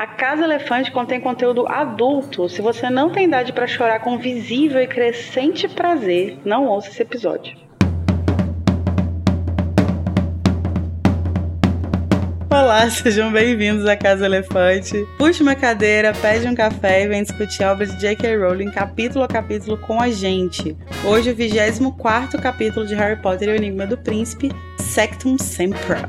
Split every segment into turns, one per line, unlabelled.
A Casa Elefante contém conteúdo adulto. Se você não tem idade para chorar com visível e crescente prazer, não ouça esse episódio. Olá, sejam bem-vindos à Casa Elefante. Puxe uma cadeira, pede um café e vem discutir a obra de J.K. Rowling capítulo a capítulo com a gente. Hoje, o 24 capítulo de Harry Potter e o Enigma do Príncipe, Sectum Sempra.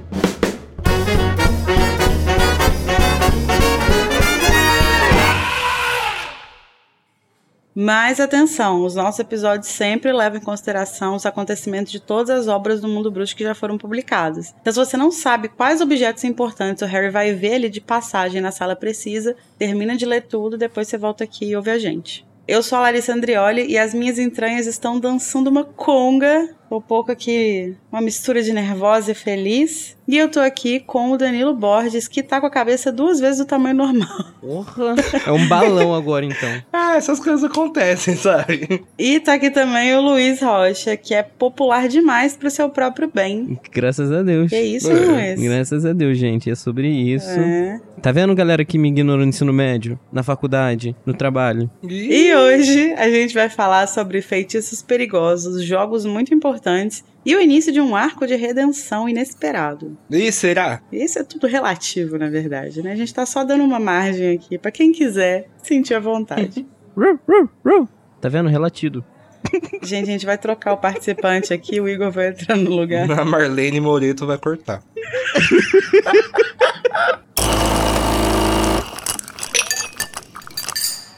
Mas atenção, os nossos episódios sempre levam em consideração os acontecimentos de todas as obras do mundo bruxo que já foram publicadas. Então, se você não sabe quais objetos importantes o Harry vai ver ali de passagem na sala precisa, termina de ler tudo, depois você volta aqui e ouve a gente. Eu sou a Larissa Andrioli e as minhas entranhas estão dançando uma conga um pouco aqui, uma mistura de nervosa e feliz. E eu tô aqui com o Danilo Borges, que tá com a cabeça duas vezes o tamanho normal.
Porra! É um balão agora, então.
ah, essas coisas acontecem, sabe?
E tá aqui também o Luiz Rocha, que é popular demais pro seu próprio bem.
Graças a Deus.
Que isso, é. Luiz?
Graças a Deus, gente. É sobre isso. É. Tá vendo, galera, que me ignorou no ensino médio, na faculdade, no trabalho?
E hoje a gente vai falar sobre feitiços perigosos, jogos muito importantes importantes e o início de um arco de redenção inesperado.
E será?
Isso é tudo relativo, na verdade, né? A gente tá só dando uma margem aqui para quem quiser sentir a vontade.
tá vendo? Relativo.
Gente, a gente vai trocar o participante aqui, o Igor vai entrar no lugar.
A Marlene Moreto vai cortar.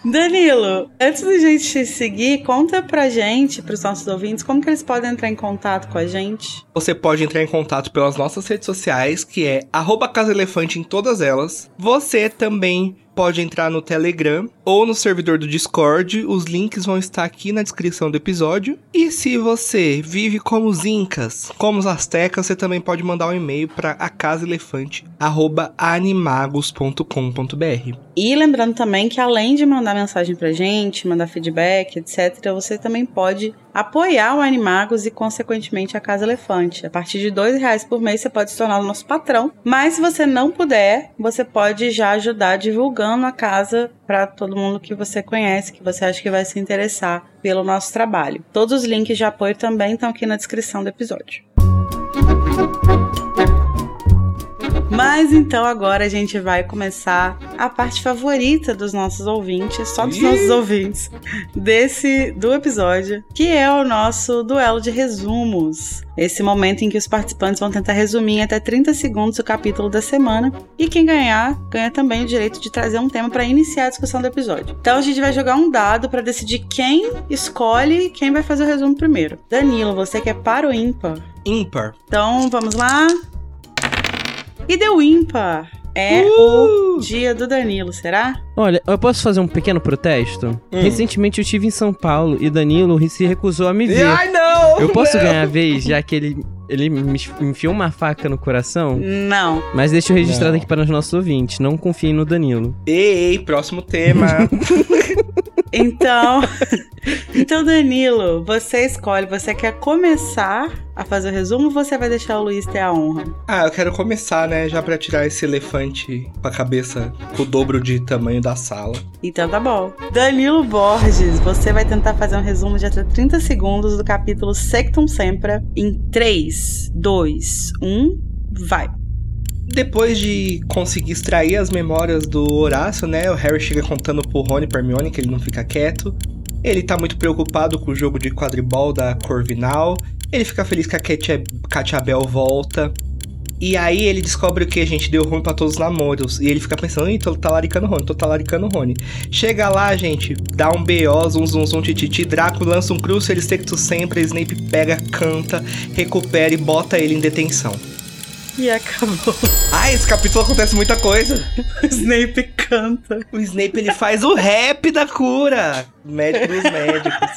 Danilo, antes da gente seguir, conta pra gente, pros nossos ouvintes, como que eles podem entrar em contato com a gente.
Você pode entrar em contato pelas nossas redes sociais, que é arroba Casa Elefante em todas elas. Você também pode entrar no Telegram ou no servidor do Discord. Os links vão estar aqui na descrição do episódio. E se você vive como os incas, como os astecas, você também pode mandar um e-mail para acasaelefante@animagos.com.br.
E lembrando também que além de mandar mensagem pra gente, mandar feedback, etc, você também pode apoiar o Animagos e consequentemente a Casa Elefante. A partir de dois reais por mês você pode se tornar o nosso patrão. Mas se você não puder, você pode já ajudar divulgando a casa para todo mundo que você conhece, que você acha que vai se interessar pelo nosso trabalho. Todos os links de apoio também estão aqui na descrição do episódio. Mas então agora a gente vai começar a parte favorita dos nossos ouvintes, só dos Ih. nossos ouvintes, desse do episódio, que é o nosso duelo de resumos. Esse momento em que os participantes vão tentar resumir em até 30 segundos o capítulo da semana. E quem ganhar, ganha também o direito de trazer um tema para iniciar a discussão do episódio. Então a gente vai jogar um dado para decidir quem escolhe quem vai fazer o resumo primeiro. Danilo, você quer para o ímpar?
Ímpar.
Então vamos lá. E deu ímpar. É uh! o dia do Danilo, será?
Olha, eu posso fazer um pequeno protesto? Hum. Recentemente eu estive em São Paulo e Danilo se recusou a me ver.
Ai, não!
Eu posso não. ganhar a vez, já que ele, ele me enfiou uma faca no coração?
Não.
Mas deixa eu registrado não. aqui para os nossos ouvintes. Não confiem no Danilo.
Ei, ei próximo tema.
Então, então Danilo, você escolhe, você quer começar a fazer o resumo ou você vai deixar o Luiz ter a honra?
Ah, eu quero começar, né, já para tirar esse elefante com a cabeça com o dobro de tamanho da sala.
Então tá bom. Danilo Borges, você vai tentar fazer um resumo de até 30 segundos do capítulo Sectum Sempra em 3, 2, 1, vai.
Depois de conseguir extrair as memórias do Horácio, né? O Harry chega contando pro Rony e Hermione que ele não fica quieto. Ele tá muito preocupado com o jogo de quadribol da Corvinal. Ele fica feliz que a Katia Bell volta. E aí ele descobre que a gente deu ruim para todos os namoros. E ele fica pensando, ih, tô talaricando Rony, tô talaricando Rony. Chega lá, gente, dá um B.O., zum zum zum tititi, Draco lança um Crucial Stectus sempre, Snape pega, canta, recupera e bota ele em detenção.
E acabou.
Ah, esse capítulo acontece muita coisa.
o Snape canta.
O Snape ele faz o rap da cura. Médico dos médicos.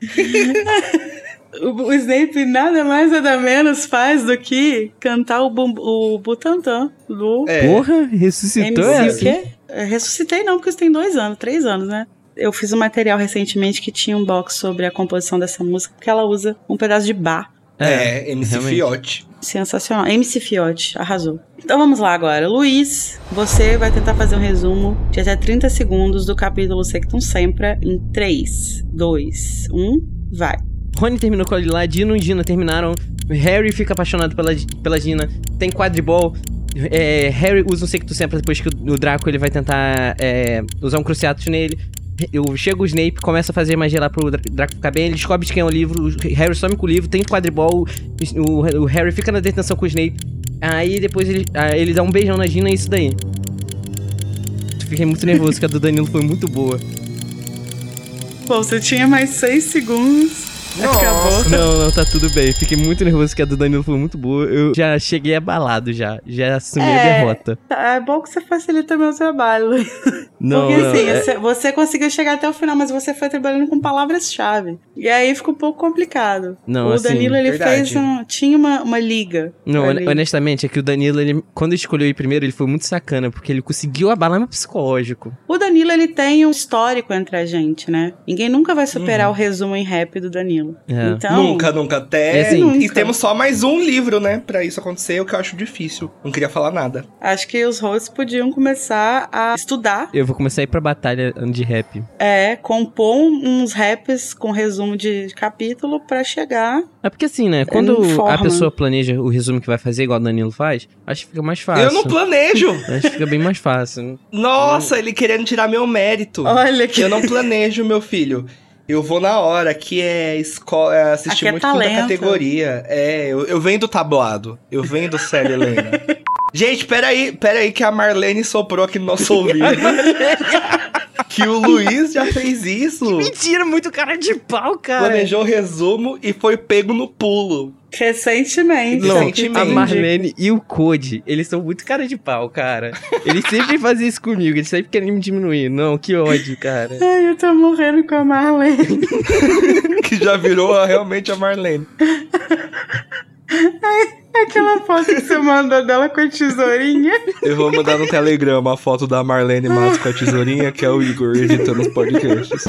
o, Snape nada mais nada menos faz do que cantar o, bum, o Butantan do.
É. Porra, ressuscitou
MC, essa? o quê? Ressuscitei não, porque isso tem dois anos, três anos, né? Eu fiz um material recentemente que tinha um box sobre a composição dessa música, porque ela usa um pedaço de bar.
É, é MC realmente. Fiote.
Sensacional. MC Fiote, arrasou. Então vamos lá agora. Luiz, você vai tentar fazer um resumo de até 30 segundos do capítulo Sectum Sempra em 3, 2, 1, vai.
Rony terminou com a Dino e Gina terminaram. Harry fica apaixonado pela, pela Gina. Tem quadribol. É, Harry usa um Sectum Sempra depois que o, Draco ele vai tentar é, usar um Cruciatus nele. Eu chego o Snape, começa a fazer magia lá pro Draco ficar bem, ele descobre de quem é o livro, o Harry some com o livro, tem quadribol, o, o Harry fica na detenção com o Snape. Aí depois ele, ele dá um beijão na Gina e é isso daí. Fiquei muito nervoso, que a do Danilo foi muito boa.
Bom, você tinha mais seis segundos Acabou.
Não, não, tá tudo bem. Fiquei muito nervoso que a do Danilo foi muito boa. Eu já cheguei abalado já. Já assumi é, a derrota.
Tá, é bom que você facilita meu trabalho. Não, Porque assim, é... você conseguiu chegar até o final, mas você foi trabalhando com palavras-chave. E aí fica um pouco complicado. Não, o assim, Danilo, ele verdade. fez um, Tinha uma, uma liga.
Não, ali. honestamente, é que o Danilo, ele, quando escolheu ir primeiro, ele foi muito sacana, porque ele conseguiu abalar meu psicológico.
O Danilo, ele tem um histórico entre a gente, né? Ninguém nunca vai superar uhum. o resumo em rap do Danilo.
É. Então, nunca, nunca. Até. É assim, nunca. E temos só mais um livro, né? Pra isso acontecer, o que eu acho difícil. Não queria falar nada.
Acho que os hosts podiam começar a estudar.
Eu vou começar a ir pra batalha de rap.
É, compor uns raps com resumo de capítulo pra chegar.
É porque assim, né? Quando a pessoa planeja o resumo que vai fazer, igual o Danilo faz, acho que fica mais fácil.
Eu não planejo!
acho que fica bem mais fácil.
Nossa, ele querendo tirar meu mérito. Olha que. Eu não planejo, meu filho. Eu vou na hora, que é escola, é assistir é muito é da categoria. É, eu, eu venho do tabuado. Eu venho do Célia Helena. Gente, peraí, peraí que a Marlene soprou aqui no nosso ouvido. que o Luiz já fez isso. Que
mentira, muito cara de pau, cara.
Planejou o resumo e foi pego no pulo.
Recentemente.
Não, recentemente. a Marlene e o Code, eles são muito cara de pau, cara. Eles sempre fazem isso comigo, eles sempre querem me diminuir. Não, que ódio, cara.
Ai, eu tô morrendo com a Marlene.
que já virou realmente a Marlene.
Ai, aquela foto que você mandou dela com a tesourinha.
Eu vou mandar no Telegram a foto da Marlene Matos com a tesourinha, que é o Igor editando os podcasts.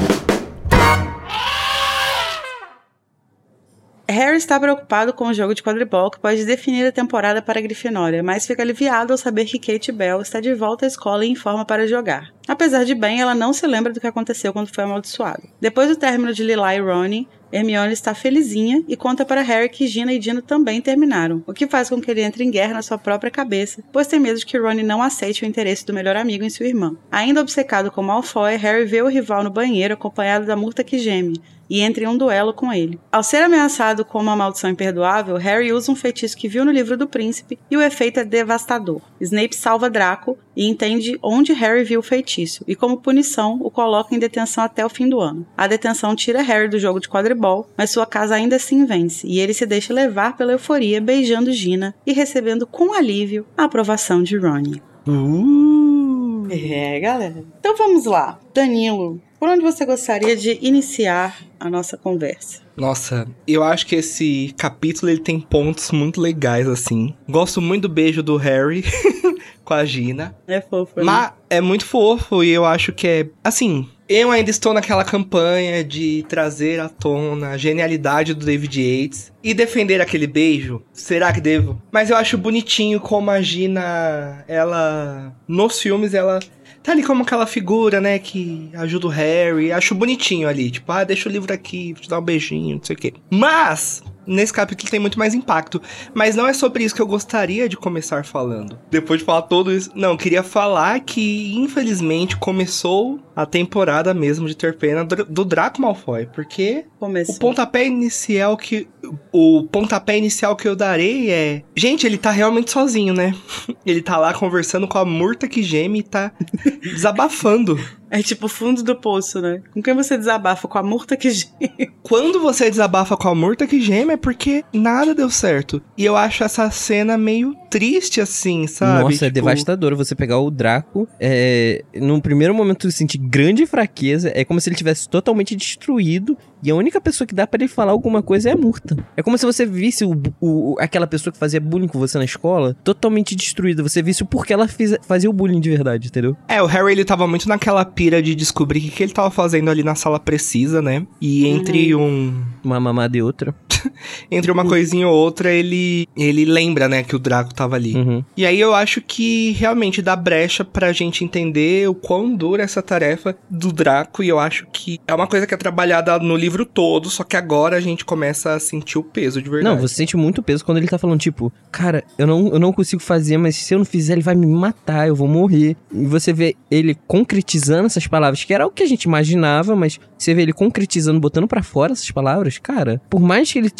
Harry está preocupado com o jogo de quadribol que pode definir a temporada para a Grifinória, mas fica aliviado ao saber que Kate Bell está de volta à escola e em forma para jogar. Apesar de bem, ela não se lembra do que aconteceu quando foi amaldiçoado. Depois do término de Lila e Ronnie, Hermione está felizinha e conta para Harry que Gina e Dino também terminaram, o que faz com que ele entre em guerra na sua própria cabeça, pois tem medo de que Ronnie não aceite o interesse do melhor amigo em sua irmã. Ainda obcecado com Malfoy, Harry vê o rival no banheiro acompanhado da Murta que geme, e entra em um duelo com ele. Ao ser ameaçado com uma maldição imperdoável, Harry usa um feitiço que viu no livro do príncipe e o efeito é devastador. Snape salva Draco e entende onde Harry viu o feitiço, e como punição o coloca em detenção até o fim do ano. A detenção tira Harry do jogo de quadribol, mas sua casa ainda assim vence, e ele se deixa levar pela euforia, beijando Gina e recebendo com alívio a aprovação de Ronnie.
Uh.
É, galera. Então vamos lá. Danilo, por onde você gostaria de iniciar a nossa conversa?
Nossa, eu acho que esse capítulo ele tem pontos muito legais assim. Gosto muito do beijo do Harry com a Gina.
É fofo. Né?
Mas é muito fofo e eu acho que é assim, eu ainda estou naquela campanha de trazer à tona a genialidade do David Yates e defender aquele beijo. Será que devo? Mas eu acho bonitinho como a Gina, ela nos filmes ela tá ali como aquela figura, né, que ajuda o Harry. Acho bonitinho ali, tipo, ah, deixa o livro aqui, te dar um beijinho, não sei o quê. Mas, nesse capítulo tem muito mais impacto. Mas não é sobre isso que eu gostaria de começar falando. Depois de falar tudo isso, não, queria falar que, infelizmente, começou a temporada mesmo de ter pena do Draco Malfoy, porque Começou. o pontapé inicial que o pontapé inicial que eu darei é, gente, ele tá realmente sozinho, né? Ele tá lá conversando com a murta que geme e tá desabafando.
É tipo o fundo do poço, né? Com quem você desabafa? Com a murta que geme.
Quando você desabafa com a murta que geme é porque nada deu certo. E eu acho essa cena meio triste, assim, sabe?
Nossa, é tipo... é devastador você pegar o Draco. É... No primeiro momento eu senti grande fraqueza. É como se ele tivesse totalmente destruído e a única pessoa que dá para ele falar alguma coisa é a Murta. É como se você visse o, o, aquela pessoa que fazia bullying com você na escola totalmente destruída. Você visse o porquê ela fiz, fazia o bullying de verdade, entendeu?
É, o Harry ele tava muito naquela pira de descobrir o que, que ele tava fazendo ali na sala precisa, né? E entre uhum. um.
Uma mamada e outra.
entre uma coisinha ou outra, ele, ele lembra, né, que o Draco tava ali. Uhum. E aí eu acho que realmente dá brecha pra gente entender o quão dura essa tarefa do Draco. E eu acho que é uma coisa que é trabalhada no livro todo, só que agora a gente começa a sentir o peso de verdade.
Não, você sente muito peso quando ele tá falando, tipo, cara, eu não, eu não consigo fazer, mas se eu não fizer, ele vai me matar, eu vou morrer. E você vê ele concretizando essas palavras, que era o que a gente imaginava, mas você vê ele concretizando, botando para fora essas palavras, cara, por mais que ele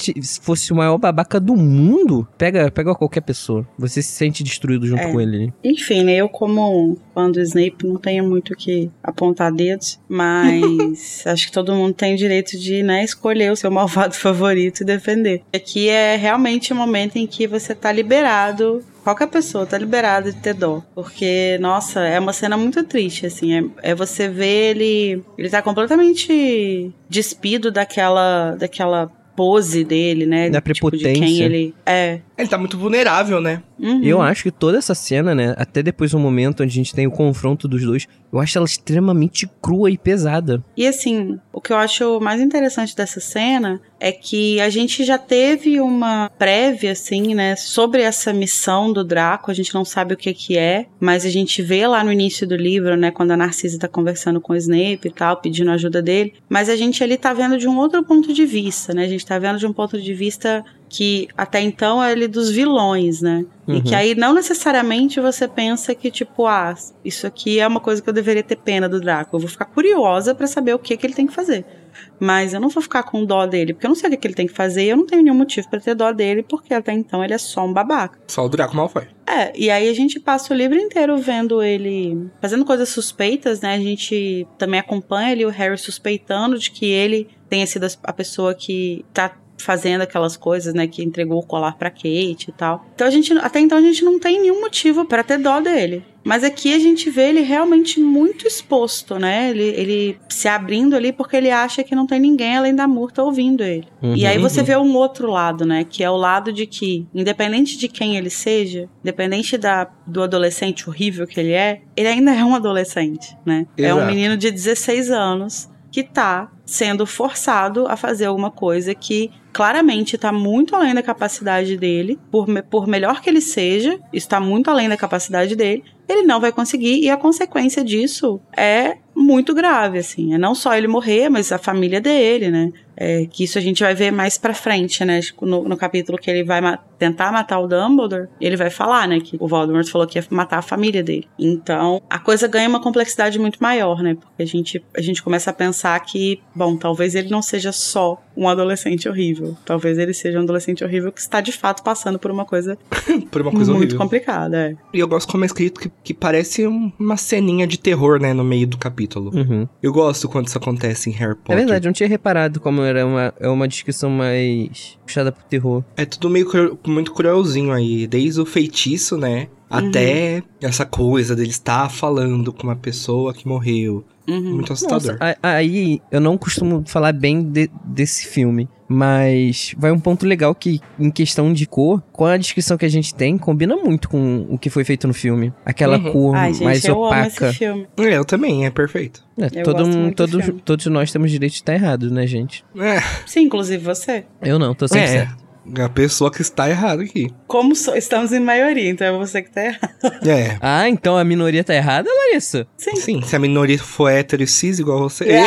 fosse o maior babaca do mundo, pega, pega qualquer pessoa. Você se sente destruído junto é. com ele.
Enfim, né, eu como fã do Snape não tenho muito que apontar dedos, mas acho que todo mundo tem o direito de, né, escolher o seu malvado favorito e defender. Aqui é realmente o momento em que você tá liberado qualquer pessoa tá liberada de ter dó. Porque, nossa, é uma cena muito triste, assim. É, é você ver ele. Ele tá completamente despido daquela. daquela pose dele, né?
Da tipo, prepotência.
De quem ele é.
Ele tá muito vulnerável, né?
Uhum. Eu acho que toda essa cena, né? Até depois do momento onde a gente tem o confronto dos dois, eu acho ela extremamente crua e pesada.
E assim, o que eu acho mais interessante dessa cena é que a gente já teve uma prévia, assim, né? Sobre essa missão do Draco. A gente não sabe o que que é, mas a gente vê lá no início do livro, né? Quando a Narcisa tá conversando com o Snape e tal, pedindo ajuda dele. Mas a gente ali tá vendo de um outro ponto de vista, né? A gente tá vendo de um ponto de vista que até então é ele dos vilões, né? Uhum. E que uhum. aí não necessariamente você pensa que, tipo, ah, isso aqui é uma coisa que eu deveria ter pena do Draco. Eu vou ficar curiosa para saber o que, que ele tem que fazer. Mas eu não vou ficar com dó dele, porque eu não sei o que, ele tem que fazer e eu não tenho nenhum motivo para ter dó dele, porque até então ele é só um babaca.
Só o Draco mal foi.
É, e aí a gente passa o livro inteiro vendo ele fazendo coisas suspeitas, né? A gente também acompanha ali o Harry suspeitando de que ele tenha sido a pessoa que tá fazendo aquelas coisas, né, que entregou o colar para Kate e tal. Então a gente até então a gente não tem nenhum motivo para ter dó dele. Mas aqui a gente vê ele realmente muito exposto, né? Ele, ele se abrindo ali porque ele acha que não tem ninguém além da Murta ouvindo ele. Uhum, e aí você uhum. vê um outro lado, né? Que é o lado de que, independente de quem ele seja, independente da, do adolescente horrível que ele é, ele ainda é um adolescente, né? Exato. É um menino de 16 anos que tá sendo forçado a fazer alguma coisa que claramente está muito além da capacidade dele, por, por melhor que ele seja, está muito além da capacidade dele, ele não vai conseguir e a consequência disso é muito grave, assim. É não só ele morrer, mas a família dele, né? É, que isso a gente vai ver mais pra frente, né? No, no capítulo que ele vai ma tentar matar o Dumbledore, ele vai falar, né? Que o Voldemort falou que ia matar a família dele. Então, a coisa ganha uma complexidade muito maior, né? Porque a gente, a gente começa a pensar que, bom, talvez ele não seja só um adolescente horrível. Talvez ele seja um adolescente horrível que está de fato passando por uma coisa,
por uma coisa
muito
horrível.
complicada. É.
E eu gosto como é escrito que, que parece uma ceninha de terror, né? No meio do capítulo. Uhum. Eu gosto quando isso acontece em Harry Potter.
É verdade, eu não tinha reparado como era uma, é uma descrição mais puxada pro terror.
É tudo meio muito cruelzinho aí. Desde o feitiço, né? Até uhum. essa coisa dele estar falando com uma pessoa que morreu. Uhum. Muito assustador.
Nossa, aí eu não costumo falar bem de, desse filme. Mas vai um ponto legal que, em questão de cor, com a descrição que a gente tem, combina muito com o que foi feito no filme. Aquela uhum. cor Ai, gente, mais eu opaca. Amo esse
filme. É, eu também, é perfeito.
É, todo, um, todos, todos nós temos direito de estar errados, né, gente?
É.
Sim, inclusive você.
Eu não, tô sempre é. certo.
A pessoa que está errada aqui.
Como so, estamos em maioria, então é você que está errado.
É.
Ah, então a minoria está errada, Larissa?
Sim. Sim, se a minoria for hétero e cis igual você.
É.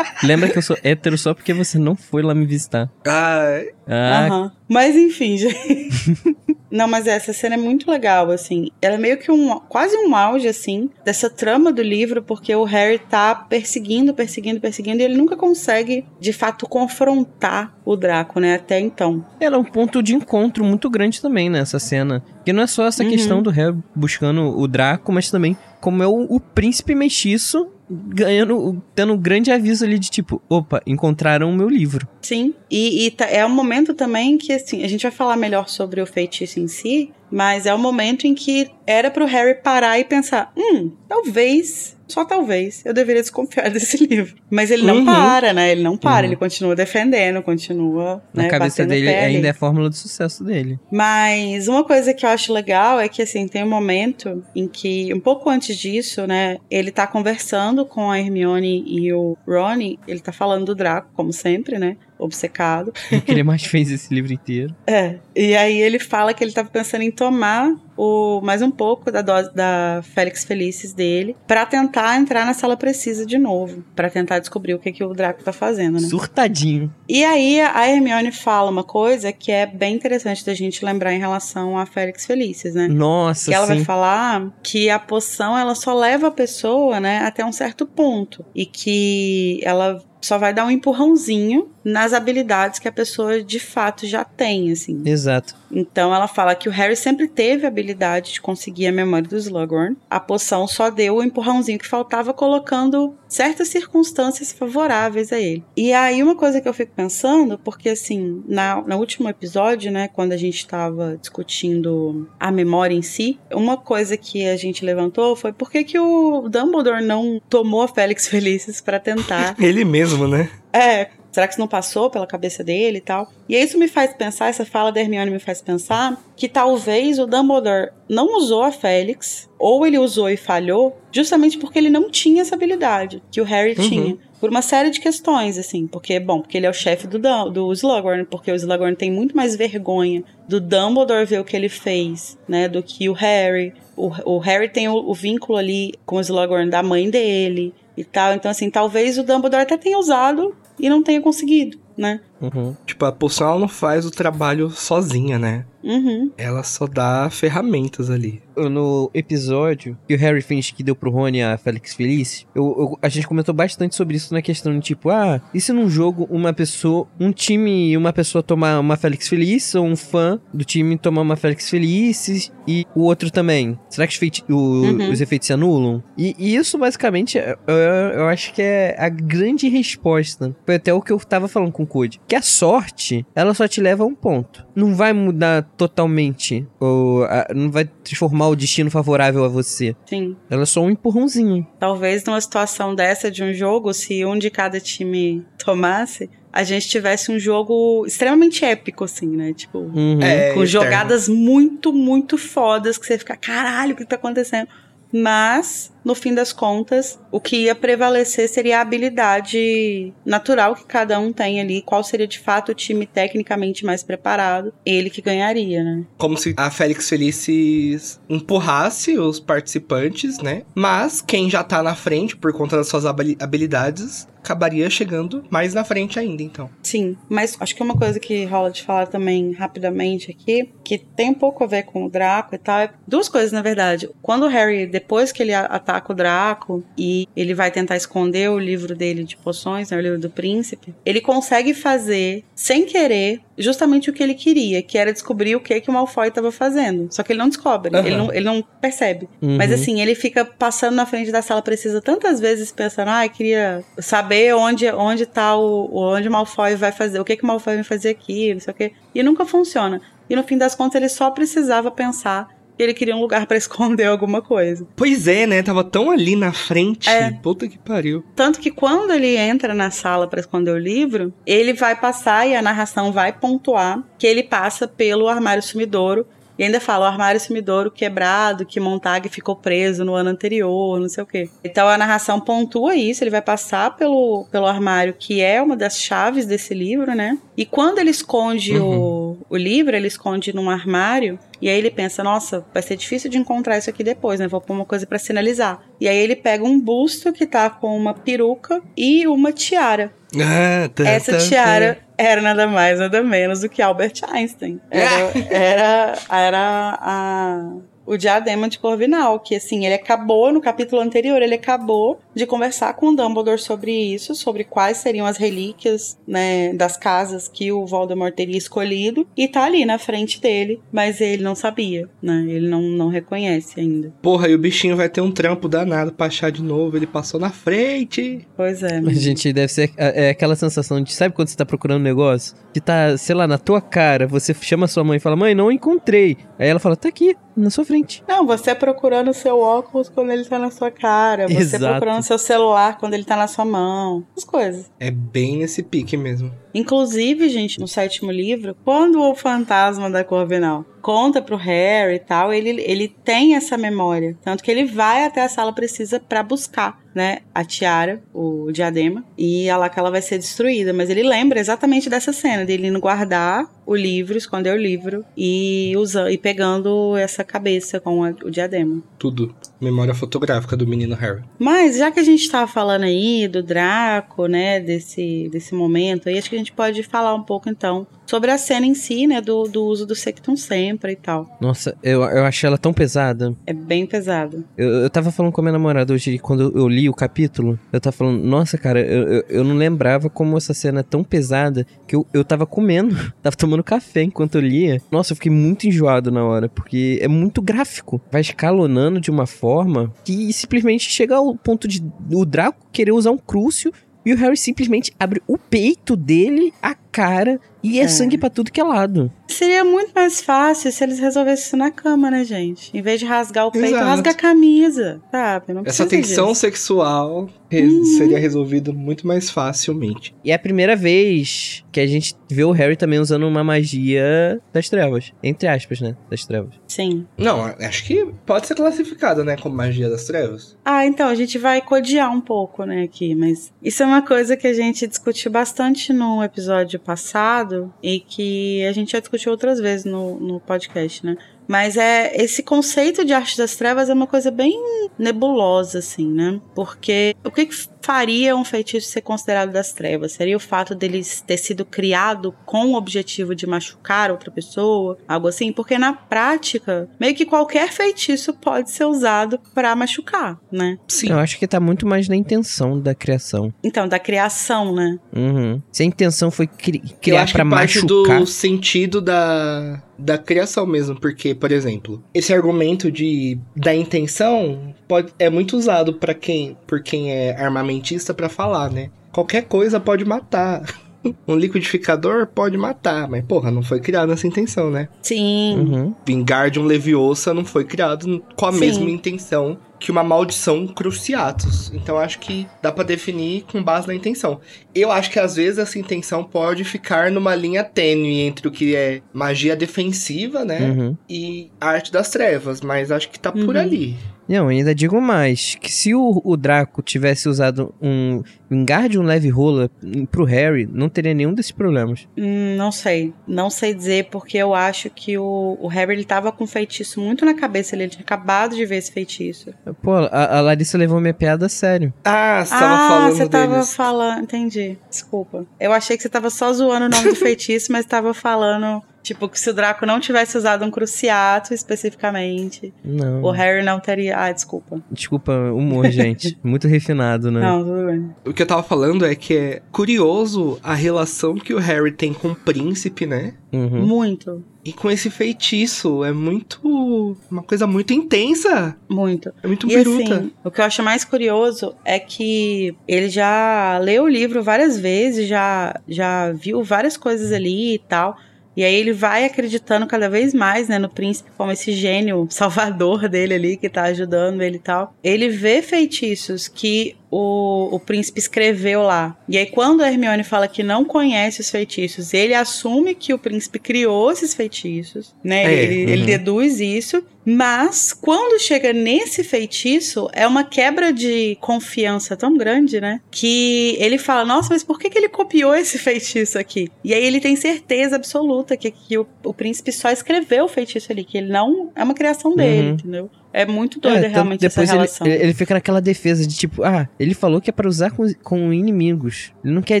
Lembra que eu sou hétero só porque você não foi lá me visitar.
Ai.
Ah. Uhum. Mas enfim, gente. Não, mas essa cena é muito legal, assim. Ela é meio que um quase um auge, assim, dessa trama do livro, porque o Harry tá perseguindo, perseguindo, perseguindo, e ele nunca consegue, de fato, confrontar o Draco, né? Até então.
Ela é um ponto de encontro muito grande também nessa cena. Que não é só essa uhum. questão do Harry buscando o Draco, mas também como é o, o príncipe mestiço ganhando, tendo um grande aviso ali de tipo, opa, encontraram o meu livro.
Sim, e, e tá, é um momento também que, assim, a gente vai falar melhor sobre o feitiço em si, mas é o um momento em que era pro Harry parar e pensar, hum, talvez só talvez, eu deveria desconfiar desse livro. Mas ele não
Uhum.
para, né? Ele não para,
Uhum.
ele continua defendendo, continua.
Na
né,
cabeça dele
ali.
ainda é a fórmula do sucesso dele.
Mas uma coisa que eu acho legal é que, assim, tem um momento em que, um pouco antes disso, né, ele tá conversando com a Hermione e o Ronnie, ele tá falando do Draco, como sempre, né, obcecado.
O que ele mais fez esse livro inteiro.
É, e aí ele fala que ele tava pensando em tomar o mais um pouco da dose da Félix Felicis dele pra tentar entrar na sala precisa de novo, Pra tentar descobrir o que que o Draco tá fazendo, né?
Surtadinho.
E aí a Hermione fala uma coisa que é bem interessante da gente lembrar em relação a Félix Felicis, né?
Nossa,
que ela vai
sim.
falar que a poção ela só leva a pessoa, né, até um certo ponto e que ela só vai dar um empurrãozinho nas habilidades que a pessoa de fato já tem, assim.
Exato.
Então ela fala que o Harry sempre teve a habilidade de conseguir a memória do Slughorn. A poção só deu o empurrãozinho que faltava, colocando certas circunstâncias favoráveis a ele. E aí uma coisa que eu fico pensando, porque assim, na, no último episódio, né, quando a gente tava discutindo a memória em si, uma coisa que a gente levantou foi por que, que o Dumbledore não tomou a Félix Felicis para tentar
Ele mesmo, né?
é, será que isso não passou pela cabeça dele e tal? E isso me faz pensar, essa fala da Hermione me faz pensar que talvez o Dumbledore não usou a Félix, ou ele usou e falhou, justamente porque ele não tinha essa habilidade que o Harry
Uhum.
tinha. Por uma série de questões, assim. Porque, bom, porque ele é o chefe do, do Slughorn, porque o Slughorn tem muito mais vergonha do Dumbledore ver o que ele fez, né, do que o Harry. O, o Harry tem o, o vínculo ali com o Slughorn da mãe dele e tal. Então, assim, talvez o Dumbledore até tenha usado e não tenha conseguido, né?
Uhum.
Tipo, a poção ela não faz o trabalho sozinha, né?
Uhum.
Ela só dá ferramentas ali.
No episódio que o Harry finge que deu pro Rony a Félix Feliz, eu, eu- a gente comentou bastante sobre isso na questão de tipo, ah, e se num jogo uma pessoa, um time e uma pessoa tomar uma Félix Feliz, ou um fã do time tomar uma Félix Feliz e o outro também? Será que os, feiti- o-
Uhum.
os efeitos se anulam? E, e isso basicamente eu, eu- eu acho que é a grande resposta. Foi até o que eu tava falando com o Code. Que a sorte, ela só te leva a um ponto. Não vai mudar totalmente, ou a- não vai transformar o destino favorável a você.
Sim.
Ela é só um empurrãozinho.
Talvez numa situação dessa de um jogo, se um de cada time tomasse, a gente tivesse um jogo extremamente épico, assim, né? Tipo,
Uhum.
É,
com
eterno.
jogadas muito, muito fodas que você fica, caralho, o que tá acontecendo? Mas, no fim das contas, o que ia prevalecer seria a habilidade natural que cada um tem ali, qual seria de fato o time tecnicamente mais preparado, ele que ganharia, né?
Como se a Félix Felicis empurrasse os participantes, né? Mas quem já tá na frente, por conta das suas habili- habilidades, acabaria chegando mais na frente ainda, então.
Sim, mas acho que uma coisa que rola de falar também rapidamente aqui, que tem um pouco a ver com o Draco e tal, é duas coisas na verdade. Quando o Harry, depois que ele a- ataca o Draco e ele vai tentar esconder o livro dele de poções, né, o livro do príncipe, ele consegue fazer, sem querer, justamente o que ele queria, que era descobrir o que, que o Malfoy estava fazendo. Só que ele não descobre,
Aham.
ele, não, ele não percebe.
Uhum.
Mas assim, ele fica passando na frente da sala precisa tantas vezes pensando, ah, eu queria saber onde onde tá o onde o Malfoy vai fazer, o que que o Malfoy vai fazer aqui, não sei o quê. E nunca funciona. E no fim das contas ele só precisava pensar que ele queria um lugar pra esconder alguma coisa.
Pois é, né? Tava tão ali na frente.
É.
Puta que pariu.
Tanto que quando ele entra na sala pra esconder o livro, ele vai passar e a narração vai pontuar que ele passa pelo armário sumidouro. E ainda fala o armário sumidouro quebrado, que Montag ficou preso no ano anterior, não sei o quê. Então a narração pontua isso, ele vai passar pelo, pelo armário, que é uma das chaves desse livro, né? E quando ele esconde o, o livro, ele esconde num armário, e aí ele pensa, nossa, vai ser difícil de encontrar isso aqui depois, né? Vou pôr uma coisa pra sinalizar. E aí ele pega um busto que tá com uma peruca e uma tiara.
Ah, tá,
Essa
tá,
tiara era nada mais, nada menos do que Albert Einstein. Era, era, era a, o diadema de Corvinal, que assim, ele acabou, no capítulo anterior, ele acabou de conversar com o Dumbledore sobre isso, sobre quais seriam as relíquias, né, das casas que o Voldemort teria escolhido, e tá ali na frente dele, mas ele não sabia, né, ele não, não reconhece ainda.
Porra, e o bichinho vai ter um trampo danado pra achar de novo. Ele passou na frente.
Pois é.
A gente deve ser é, é aquela sensação de, sabe quando você tá procurando um negócio? Que tá, sei lá, na tua cara, você chama sua mãe e fala, mãe, não encontrei. Aí ela fala, tá aqui, na sua frente. Exatamente.
Não, você procurando o seu óculos quando ele tá na sua cara. Você
Exato.
procurando o seu celular quando ele tá na sua mão. Essas coisas.
É bem nesse pique mesmo.
Inclusive, gente, no sétimo livro, quando o fantasma da Corvinal conta pro Harry e tal, ele, ele tem essa memória. Tanto que ele vai até a sala precisa pra buscar, né, a tiara, o diadema, e é lá que ela vai ser destruída. Mas ele lembra exatamente dessa cena, dele indo guardar o livro, esconder o livro e, usa, e pegando essa cabeça com a- o diadema.
Tudo. Memória fotográfica do menino Harry.
Mas já que a gente tava falando aí do Draco, né, desse, desse momento aí, acho que a gente pode falar um pouco então sobre a cena em si, né, do, do uso do Sectum Sempre e tal.
Nossa, eu, eu achei ela tão pesada.
É bem pesado.
Eu, eu tava falando com a minha namorada hoje, quando eu li o capítulo, eu tava falando, nossa, cara, eu, eu, eu não lembrava como essa cena é tão pesada que eu, eu tava comendo, tava tomando café enquanto eu lia. Nossa, eu fiquei muito enjoado na hora, porque é muito gráfico. Vai escalonando de uma forma que simplesmente chega ao ponto de o Draco querer usar um crúcio e o Harry simplesmente abre o peito dele, a cara, e é,
É.
sangue pra tudo que é lado.
Seria muito mais fácil se eles resolvessem isso na cama, né, gente? Em vez de rasgar o peito,
Exato.
rasga a camisa, sabe? Não
Essa tensão
disso.
sexual
Uhum.
seria resolvida muito mais facilmente.
E é a primeira vez que a gente vê o Harry também usando uma magia das trevas. Entre aspas, né? Das trevas.
Sim.
Não, acho que pode ser classificada, né, como magia das trevas.
Ah, então, a gente vai codiar um pouco, né, aqui, mas isso é uma coisa que a gente discutiu bastante no episódio passado e que a gente já discutiu outras vezes no, no podcast, né? Mas é esse conceito de arte das trevas é uma coisa bem nebulosa, assim, né? Porque o que, que faria um feitiço ser considerado das trevas? Seria o fato dele ter sido criado com o objetivo de machucar outra pessoa? Algo assim? Porque na prática, meio que qualquer feitiço pode ser usado pra machucar, né?
Sim.
Eu acho que tá muito mais na intenção da criação.
Então, da criação, né?
Uhum. Se a intenção foi cri- criar pra
que parte
machucar.
do sentido da, da criação mesmo, porque, por exemplo, esse argumento de da intenção pode, é muito usado para quem, por quem é armamentista pra falar, né? Qualquer coisa pode matar. Um liquidificador pode matar, mas porra, não foi criado nessa intenção, né?
Sim.
Uhum.
Vingar de um Leviosa não foi criado com a
Sim.
mesma intenção que uma maldição Cruciatus. Então acho que dá pra definir com base na intenção. Eu acho que às vezes essa intenção pode ficar numa linha tênue entre o que é magia defensiva, né?
Uhum.
E arte das trevas, mas acho que tá por
Uhum.
ali.
Não, ainda digo mais, que se o, o Draco tivesse usado um vingar de um leve rola pro Harry, não teria nenhum desses problemas.
Hum, não sei. Não sei dizer, porque eu acho que o, o Harry ele tava com um feitiço muito na cabeça. Ele tinha acabado de ver esse feitiço.
Pô, a, a Larissa levou minha piada a sério.
Ah, você tava
ah,
falando
você tava
deles.
falando. Entendi. Desculpa. Eu achei que você tava só zoando o nome do feitiço, mas tava falando. Tipo, que se o Draco não tivesse usado um cruciato especificamente,
Não.
o Harry não teria. Ah, desculpa.
Desculpa, humor, gente. Muito refinado, né?
Não, tudo bem.
O que eu tava falando é que é curioso a relação que o Harry tem com o príncipe, né?
Uhum.
Muito.
E com esse feitiço. É muito. Uma coisa muito intensa.
Muito.
É muito
E
biruta.
assim, o que eu acho mais curioso é que ele já leu o livro várias vezes, já, já viu várias coisas ali e tal. E aí ele vai acreditando cada vez mais, né, no príncipe como esse gênio salvador dele ali que tá ajudando ele e tal. Ele vê feitiços que o, o príncipe escreveu lá. E aí quando a Hermione fala que não conhece os feitiços, ele assume que o príncipe criou esses feitiços, né?
É,
ele, ele
uhum.
deduz isso. Mas quando chega nesse feitiço, é uma quebra de confiança tão grande, né? Que ele fala: Nossa, mas por que, que ele copiou esse feitiço aqui? E aí ele tem certeza absoluta que, que o, o príncipe só escreveu o feitiço ali, que ele não é uma criação dele,
Uhum.
entendeu? É muito doida
É,
realmente essa
depois ele,
relação.
ele, ele fica naquela defesa de tipo, ah, ele falou que é pra usar com, com inimigos. Ele não quer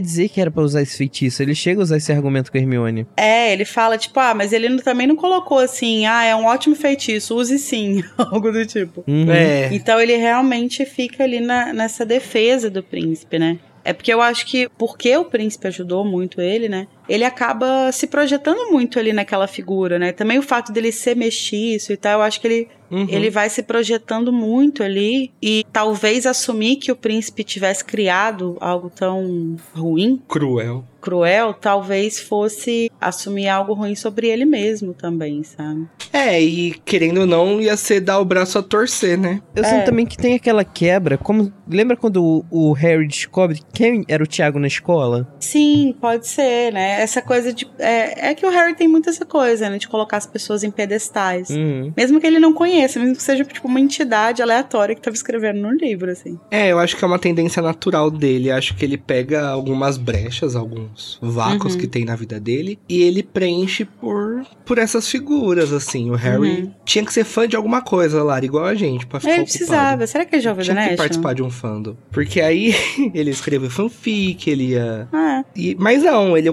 dizer que era pra usar esse feitiço. Ele chega a usar esse argumento com a Hermione.
É, ele fala, tipo, ah, mas ele não- também não colocou assim, ah, é um ótimo feitiço, use sim, algo do tipo.
Uhum.
É.
Então ele realmente fica ali na- nessa defesa do príncipe, né? É porque eu acho que, porque o príncipe ajudou muito ele, né? Ele acaba se projetando muito ali naquela figura, né? Também o fato dele ser mestiço e tal, eu acho que ele Uhum. Ele vai se projetando muito ali e talvez assumir que o príncipe tivesse criado algo tão ruim.
Cruel
cruel, talvez fosse assumir algo ruim sobre ele mesmo também, sabe?
É, e querendo ou não, ia ser dar o braço a torcer, né?
Eu
É.
sinto também que tem aquela quebra, como. Lembra quando o, o Harry descobre quem era o Thiago na escola?
Sim, pode ser, né? Essa coisa de. É, é que o Harry tem muito essa coisa, né? De colocar as pessoas em pedestais.
Uhum.
Mesmo que ele não conheça, mesmo que seja tipo uma entidade aleatória que tava escrevendo no livro, assim.
É, eu acho que é uma tendência natural dele. Acho que ele pega algumas brechas, alguns vácuos
Uhum.
que tem na vida dele, e ele preenche por, por essas figuras, assim. O Harry
Uhum.
tinha que ser fã de alguma coisa, Lara, igual a gente, pra ficar
Ele
ocupado.
precisava. Será que ouviu The
Tinha que participar de um fandom. Porque aí ele escreveu fanfic, ele ia.
Ah,
E, mas não, ele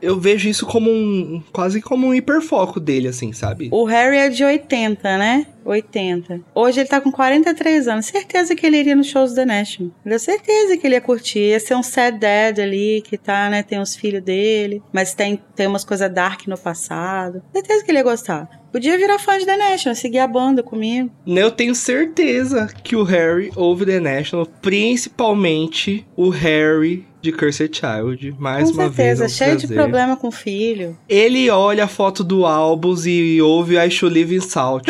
Eu vejo isso como um. quase como um hiperfoco dele, assim, sabe?
o Harry é de 80, né? 80. Hoje ele tá com 43 anos. Certeza que ele iria nos shows The National. Eu tenho certeza que ele ia curtir. Ia ser um sad dad ali, que tá, né? Tem os filhos dele. Mas tem, tem umas coisas dark no passado. Certeza que ele ia gostar. Podia virar fã de The National, seguir a banda comigo.
Eu tenho certeza que o Harry ouve The National, principalmente o Harry de Cursed Child. Mais
com
uma vez.
certeza,
vamos
cheio de problema com o filho.
Ele olha a foto do álbum e ouve I Should Live in Salt.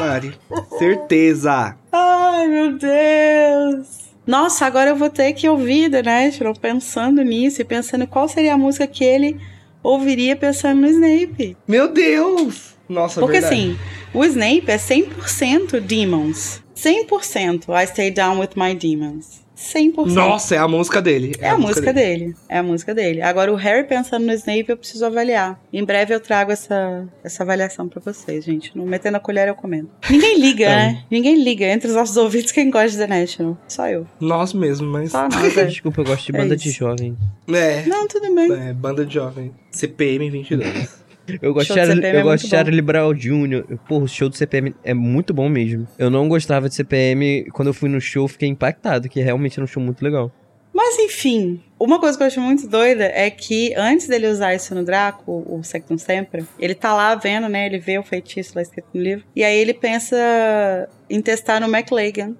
Lari, certeza.
Ai, meu Deus! Nossa, agora eu vou ter que ouvir The National pensando nisso e pensando qual seria a música que ele ouviria pensando no Snape.
Meu Deus! Nossa,
Porque
verdade.
assim, o Snape é 100% Demons. 100% I Stay Down With My Demons. 100%.
Nossa, é a música dele.
É a música dele. É a música dele. Agora, o Harry pensando no Snape, eu preciso avaliar. Em breve eu trago essa, essa avaliação pra vocês, gente. No Metendo a Colher eu comento. Ninguém liga,
Então.
né? Ninguém liga. Entre os nossos ouvintes, quem gosta de The National? Só eu.
Nós mesmo, mas.
Só nós, é.
Desculpa, eu gosto de
É
banda de
isso.
jovem.
É.
Não, tudo bem.
É, banda de jovem. CPM 22.
Eu gosto, Charlie, eu
é
gosto de. Charlie Brown Jr. Porra, o show do CPM é muito bom mesmo. Eu não gostava de CPM. Quando eu fui no show, fiquei impactado, que realmente era um show muito legal.
Mas enfim, uma coisa que eu acho muito doida é que antes dele usar isso no Draco, o Sectum Sempra, ele tá lá vendo, né? Ele vê o feitiço lá escrito no livro. E aí ele pensa em testar no McLagan.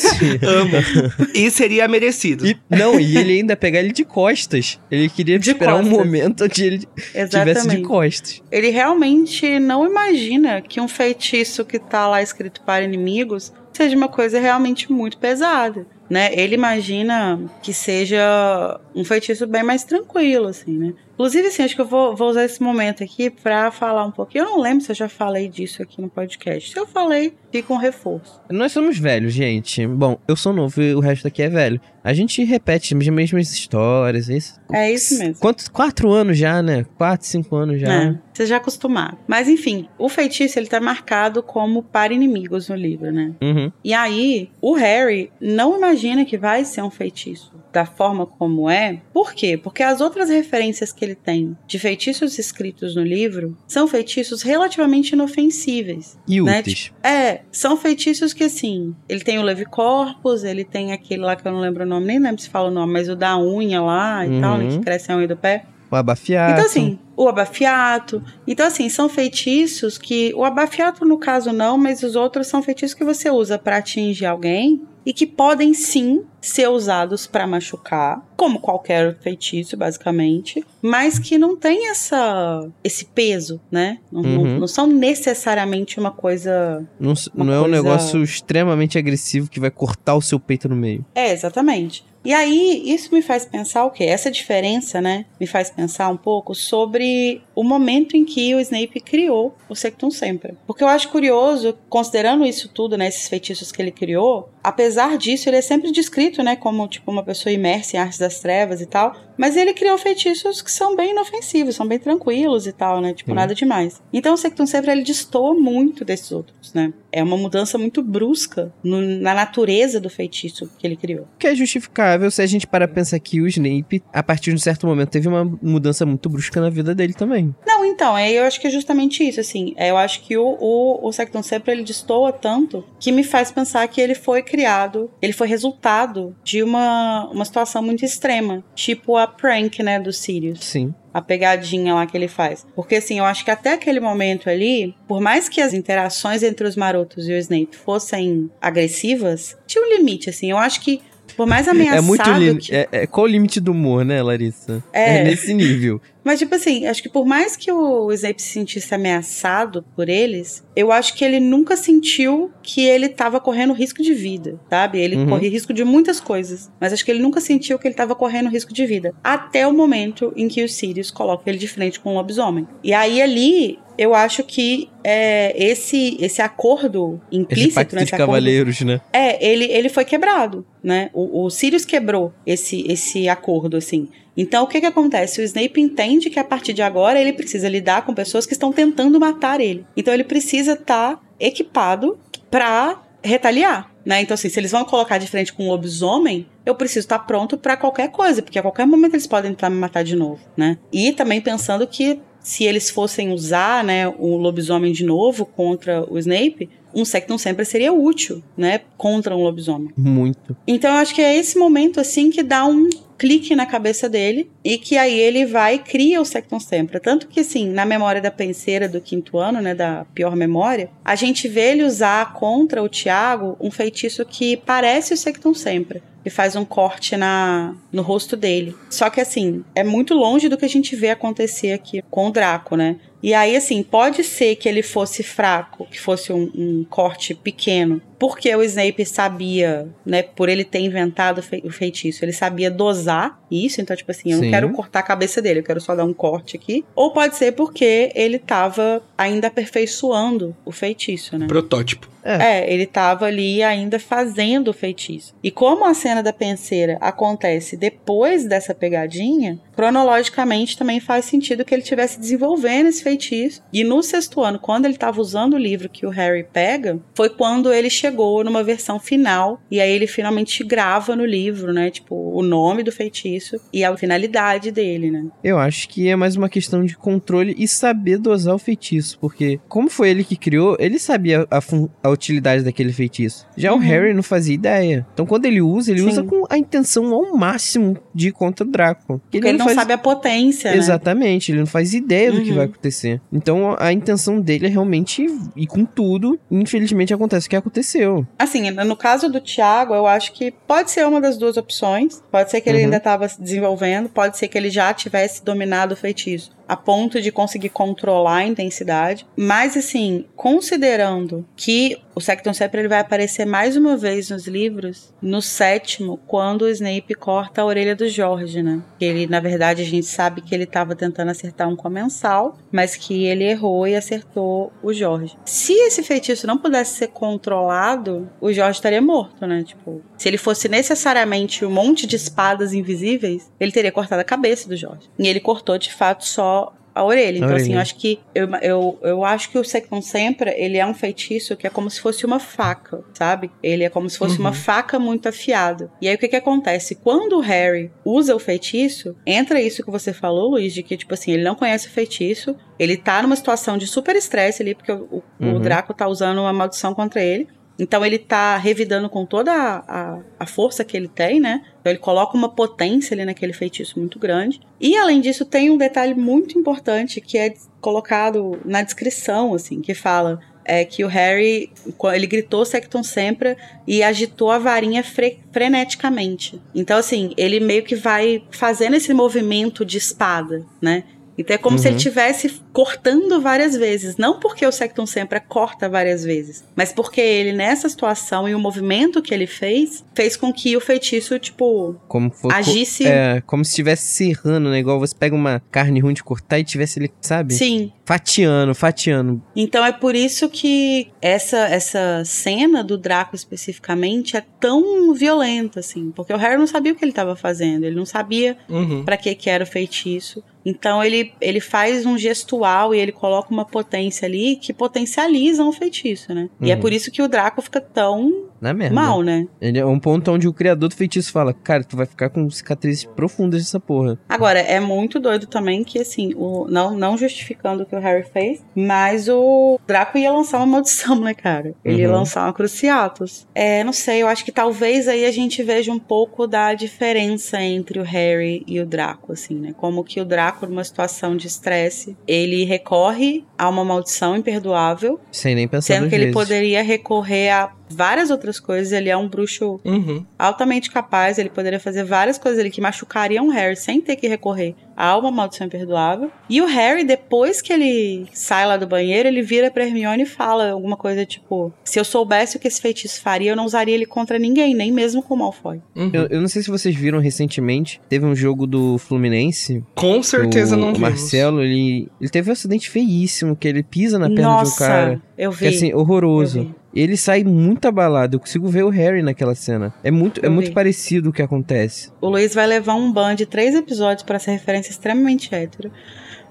Amo. E seria merecido.
E, não, e ele ainda pegar ele de costas. Ele queria
De
esperar um
costas.
momento onde ele tivesse de costas.
Ele realmente não imagina que um feitiço que tá lá escrito para inimigos seja uma coisa realmente muito pesada. Né? Ele imagina que seja um feitiço bem mais tranquilo, assim, né? Inclusive, assim, acho que eu vou, vou usar esse momento aqui pra falar um pouquinho. Eu não lembro se eu já falei disso aqui no podcast. Se eu falei, fica um reforço.
Nós somos velhos, gente. Bom, eu sou novo e o resto aqui é velho. A gente repete as mesmas histórias. Isso.
É isso mesmo.
Quantos? Quatro anos já, né? Quatro, cinco anos já.
É, você já acostumado. Mas enfim, o feitiço ele tá marcado como para inimigos no livro, né?
Uhum.
E aí, o Harry não imagina que vai ser um feitiço da forma como é. Por quê? Porque as outras referências que ele tem de feitiços escritos no livro são feitiços relativamente inofensíveis.
E
Né,
úteis.
É, são feitiços que assim, ele tem o Levicorpus, ele tem aquele lá que eu não lembro o nome, nem lembro se fala o nome, mas o da unha lá e tal, né,
Uhum.
que cresce a unha do pé.
O abafiado.
Então, assim, o abafiato. Então, assim, são feitiços que. O abafiato, no caso, não, mas os outros são feitiços que você usa pra atingir alguém e que podem sim ser usados pra machucar, como qualquer feitiço, basicamente, mas que não tem essa esse peso, né? Não, não-
Uhum.
não são necessariamente uma coisa.
Não,
uma
não é um
coisa-
negócio extremamente agressivo que vai cortar o seu peito no meio.
É, exatamente. E aí, isso me faz pensar o quê? Essa diferença, né? Me faz pensar um pouco sobre o momento em que o Snape criou o Sectum Sempra. Porque eu acho curioso, considerando isso tudo, né? Esses feitiços que ele criou, apesar disso, ele é sempre descrito, né? Como, tipo, uma pessoa imersa em artes das trevas e tal. Mas ele criou feitiços que são bem inofensivos, são bem tranquilos e tal, né? Tipo,
Sim.
nada demais. Então, o Sectum Sempra, ele destoa muito desses outros, né? é uma mudança muito brusca no, na natureza do feitiço que ele criou.
Que é justificável se a gente parar pra pensar que o Snape, a partir de um certo momento, teve uma mudança muito brusca na vida dele também.
Não, então, é, eu acho que é justamente isso, assim. É, eu acho que o, o, o Secton sempre ele destoa tanto que me faz pensar que ele foi criado, ele foi resultado de uma, uma situação muito extrema. Tipo a prank, né, do Sirius.
Sim
a pegadinha lá que ele faz. Porque assim, eu acho que até aquele momento ali, por mais que as interações entre os marotos e o Snape fossem agressivas, tinha um limite, assim. Eu acho que por mais ameaçado
É muito li-
que...
é, é- Qual o limite do humor, né, Larissa?
É.
nesse nível.
Mas, tipo assim, acho que por mais que o Snape se sentisse ameaçado por eles, eu acho que ele nunca sentiu que ele tava correndo risco de vida, sabe? Ele
Uhum.
corria risco de muitas coisas, mas acho que ele nunca sentiu que ele tava correndo risco de vida. Até o momento em que o Sirius coloca ele de frente com o lobisomem. E aí, ali, eu acho que é, esse, esse acordo
Esse
implícito,
pacto
né?
de
esse acordo-
cavaleiros, né?
é, ele, ele foi quebrado, né? O, o Sirius quebrou esse, esse acordo, assim. Então, o que que acontece? O Snape entende que a partir de agora ele precisa lidar com pessoas que estão tentando matar ele. Então, ele precisa estar equipado pra retaliar, né? Então, assim, se eles vão colocar de frente com um lobisomem, eu preciso estar pronto pra qualquer coisa, porque a qualquer momento eles podem tentar me matar de novo, né? E também pensando que se eles fossem usar, né, o lobisomem de novo contra o Snape, um Sectum sempre seria útil, né, contra um lobisomem.
Muito.
Então eu acho que é esse momento assim que dá um clique na cabeça dele e que aí ele vai e cria o Sectum Sempra. Tanto que assim, na memória da penseira do quinto ano, né, da pior memória, a gente vê ele usar contra o Tiago um feitiço que parece o Sectum Sempra. E faz um corte na, no rosto dele. Só que assim, é muito longe do que a gente vê acontecer aqui com o Draco, né? E aí, assim, pode ser que ele fosse fraco, que fosse um, um corte pequeno, porque o Snape sabia, né, por ele ter inventado o fei- o feitiço, ele sabia dosar isso, então, tipo assim, eu não
Sim.
quero cortar a cabeça dele, eu quero só dar um corte aqui. Ou pode ser porque ele tava ainda aperfeiçoando o feitiço, né?
Protótipo.
É, ele tava ali ainda fazendo o feitiço. E como a cena da penseira acontece depois dessa pegadinha, cronologicamente também faz sentido que ele estivesse desenvolvendo esse feitiço. E no sexto ano, quando ele tava usando o livro que o Harry pega, foi quando ele chegou numa versão final. E aí ele finalmente grava no livro, né? Tipo, o nome do feitiço e a finalidade dele, né?
Eu acho que é mais uma questão de controle e saber dosar o feitiço. Porque, como foi ele que criou, ele sabia a, a utilidade daquele feitiço. Já
Uhum.
o Harry não fazia ideia. Então, quando ele usa, ele
Sim.
usa com a intenção ao máximo de ir contra o Draco.
Porque ele não
faz-
sabe a potência, né?
Exatamente, ele não faz ideia do que
Uhum.
vai acontecer. Então a intenção dele é realmente ir com tudo. Infelizmente acontece o que aconteceu.
Assim, no caso do Thiago, eu acho que pode ser uma das duas opções. Pode ser que ele
Uhum.
ainda estava se desenvolvendo, pode ser que ele já tivesse dominado o feitiço a ponto de conseguir controlar a intensidade. Mas, assim, considerando que o Sectum Sempra ele vai aparecer mais uma vez nos livros, no sétimo, quando o Snape corta a orelha do Jorge, né? Ele, na verdade, a gente sabe que ele estava tentando acertar um comensal, mas que ele errou e acertou o Jorge. Se esse feitiço não pudesse ser controlado, o Jorge estaria morto, né? Tipo, se ele fosse necessariamente um monte de espadas invisíveis, ele teria cortado a cabeça do Jorge. E ele cortou, de fato, só a orelha. Então,
A
assim,
orelha.
eu acho que eu, eu, eu acho que o Sectum Sempra, ele é um feitiço que é como se fosse uma faca, sabe? Ele é como se fosse
Uhum.
uma faca muito afiada. E aí o que que acontece? Quando o Harry usa o feitiço, entra isso que você falou, Luiz, de que, tipo assim, ele não conhece o feitiço, ele tá numa situação de super estresse ali, porque o, o
Uhum.
Draco tá usando uma maldição contra ele. Então ele tá revidando com toda a, a, a força que ele tem, né? Então ele coloca uma potência ali naquele feitiço muito grande. E além disso, tem um detalhe muito importante que é colocado na descrição, assim, que fala é que o Harry, ele gritou Sectum Sempra e agitou a varinha fre freneticamente. Então, assim, ele meio que vai fazendo esse movimento de espada, né? Então é como se ele
Uhum.
estivesse cortando várias vezes. Não porque o Sectum Sempra corta várias vezes, mas porque ele, nessa situação e o movimento que ele fez, fez com que o feitiço, tipo,
Como for,
agisse.
É, como se estivesse serrando, né? Igual você pega uma carne ruim de cortar e tivesse ali, sabe?
Sim.
Fatiando, fatiando.
Então é por isso que essa essa cena do Draco especificamente é tão violenta, assim. Porque o Harry não sabia o que ele estava fazendo. Ele não sabia
Uhum.
Pra que que era o feitiço. Então ele, ele faz um gestual e ele coloca uma potência ali que potencializa um feitiço, né? E é
Uhum.
por isso que o Draco fica tão
Na merda.
mal, né?
Ele é um ponto onde o criador do feitiço fala: Cara, tu vai ficar com cicatrizes profundas dessa porra.
Agora, é muito doido também que, assim, o, não, não justificando o que o Harry fez, mas o Draco ia lançar uma maldição, né, cara? Ele ia
Uhum.
lançar uma Cruciatus. É, não sei, eu acho que talvez aí a gente veja um pouco da diferença entre o Harry e o Draco, assim, né? Como que o Draco, numa situação de estresse, ele recorre a uma maldição imperdoável,
Sem nem pensar
sendo que ele
vezes.
poderia recorrer a várias outras coisas. Ele é um bruxo
Uhum.
altamente capaz, ele poderia fazer várias coisas ali que machucariam o Harry sem ter que recorrer a uma maldição imperdoável. E o Harry, depois que ele sai lá do banheiro, ele vira pra Hermione e fala alguma coisa tipo: Se eu soubesse o que esse feitiço faria, eu não usaria ele contra ninguém, nem mesmo com o Malfoy.
Uhum.
Eu, eu não sei se vocês viram recentemente, teve um jogo do Fluminense.
Com certeza
o,
não
o
vimos.
Marcelo, ele, ele teve um acidente feíssimo, que ele pisa na perna de um
Nossa,
cara.
eu
Que
vi.
é assim,
eu
horroroso. Ele sai muito abalado. Eu consigo ver o Harry naquela cena. É muito, é muito parecido o que acontece.
O Luiz vai levar um ban de três episódios pra essa referência extremamente hétero.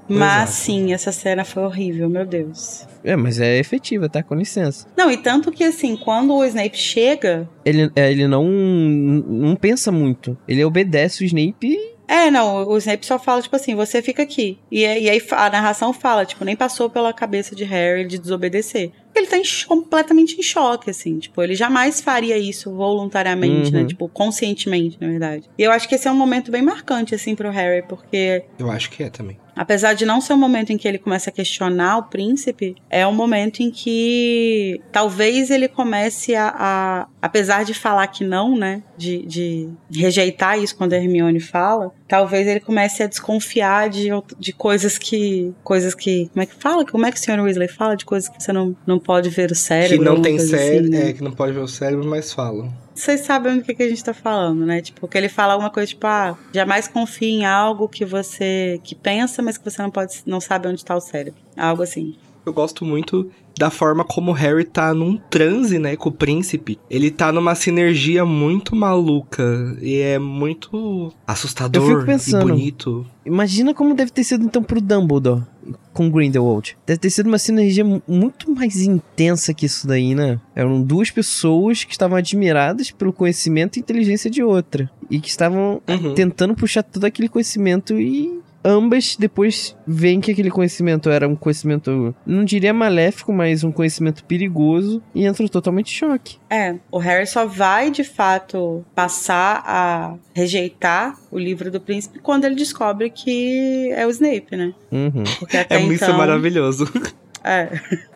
Mas
Exato.
sim, essa cena foi horrível, meu Deus.
É, mas é efetiva, tá? Com licença.
Não, e tanto que assim, quando o Snape chega,
Ele, é, ele não, não pensa muito. Ele obedece o Snape e
É, não, o Snape só fala, tipo assim, você fica aqui. E, aí- e aí a narração fala, tipo, nem passou pela cabeça de Harry de desobedecer. Ele tá em completamente em choque, assim, tipo, ele jamais faria isso voluntariamente, né?
Uhum.
Tipo, conscientemente, na verdade. E eu acho que esse é um momento bem marcante, assim, pro Harry, porque
Eu acho que é também.
Apesar de não ser um momento em que ele começa a questionar o príncipe, é um momento em que talvez ele comece a. a- apesar de falar que não, né? De, de rejeitar isso quando a Hermione fala, talvez ele comece a desconfiar de, de coisas que. coisas que. Como é que fala? Como é que o Sr. Weasley fala? De coisas que você não, não pode ver o cérebro.
que não tem cérebro,
assim, né?
é, que não pode ver o cérebro, mas falam.
Vocês sabem do que, que a gente tá falando, né? Tipo, que ele fala alguma coisa tipo, ah, jamais confie em algo que você que pensa, mas que você não pode, não sabe onde tá o cérebro. Algo assim.
Eu gosto muito da forma como o Harry tá num transe, né, com o príncipe. Ele tá numa sinergia muito maluca e é muito assustador
Eu fico pensando.
e bonito.
Imagina como deve ter sido então pro Dumbledore com Grindelwald. Deve ter sido uma sinergia mu- muito mais intensa que isso daí, né? Eram duas pessoas que estavam admiradas pelo conhecimento e inteligência de outra. E que estavam
Uhum.
tentando puxar todo aquele conhecimento e ambas depois veem que aquele conhecimento era um conhecimento, não diria maléfico, mas um conhecimento perigoso e entram totalmente em choque.
É, o Harry só vai de fato passar a rejeitar o livro do príncipe quando ele descobre que é o Snape, né?
Uhum.
Porque até
É muito
então,
maravilhoso.
É.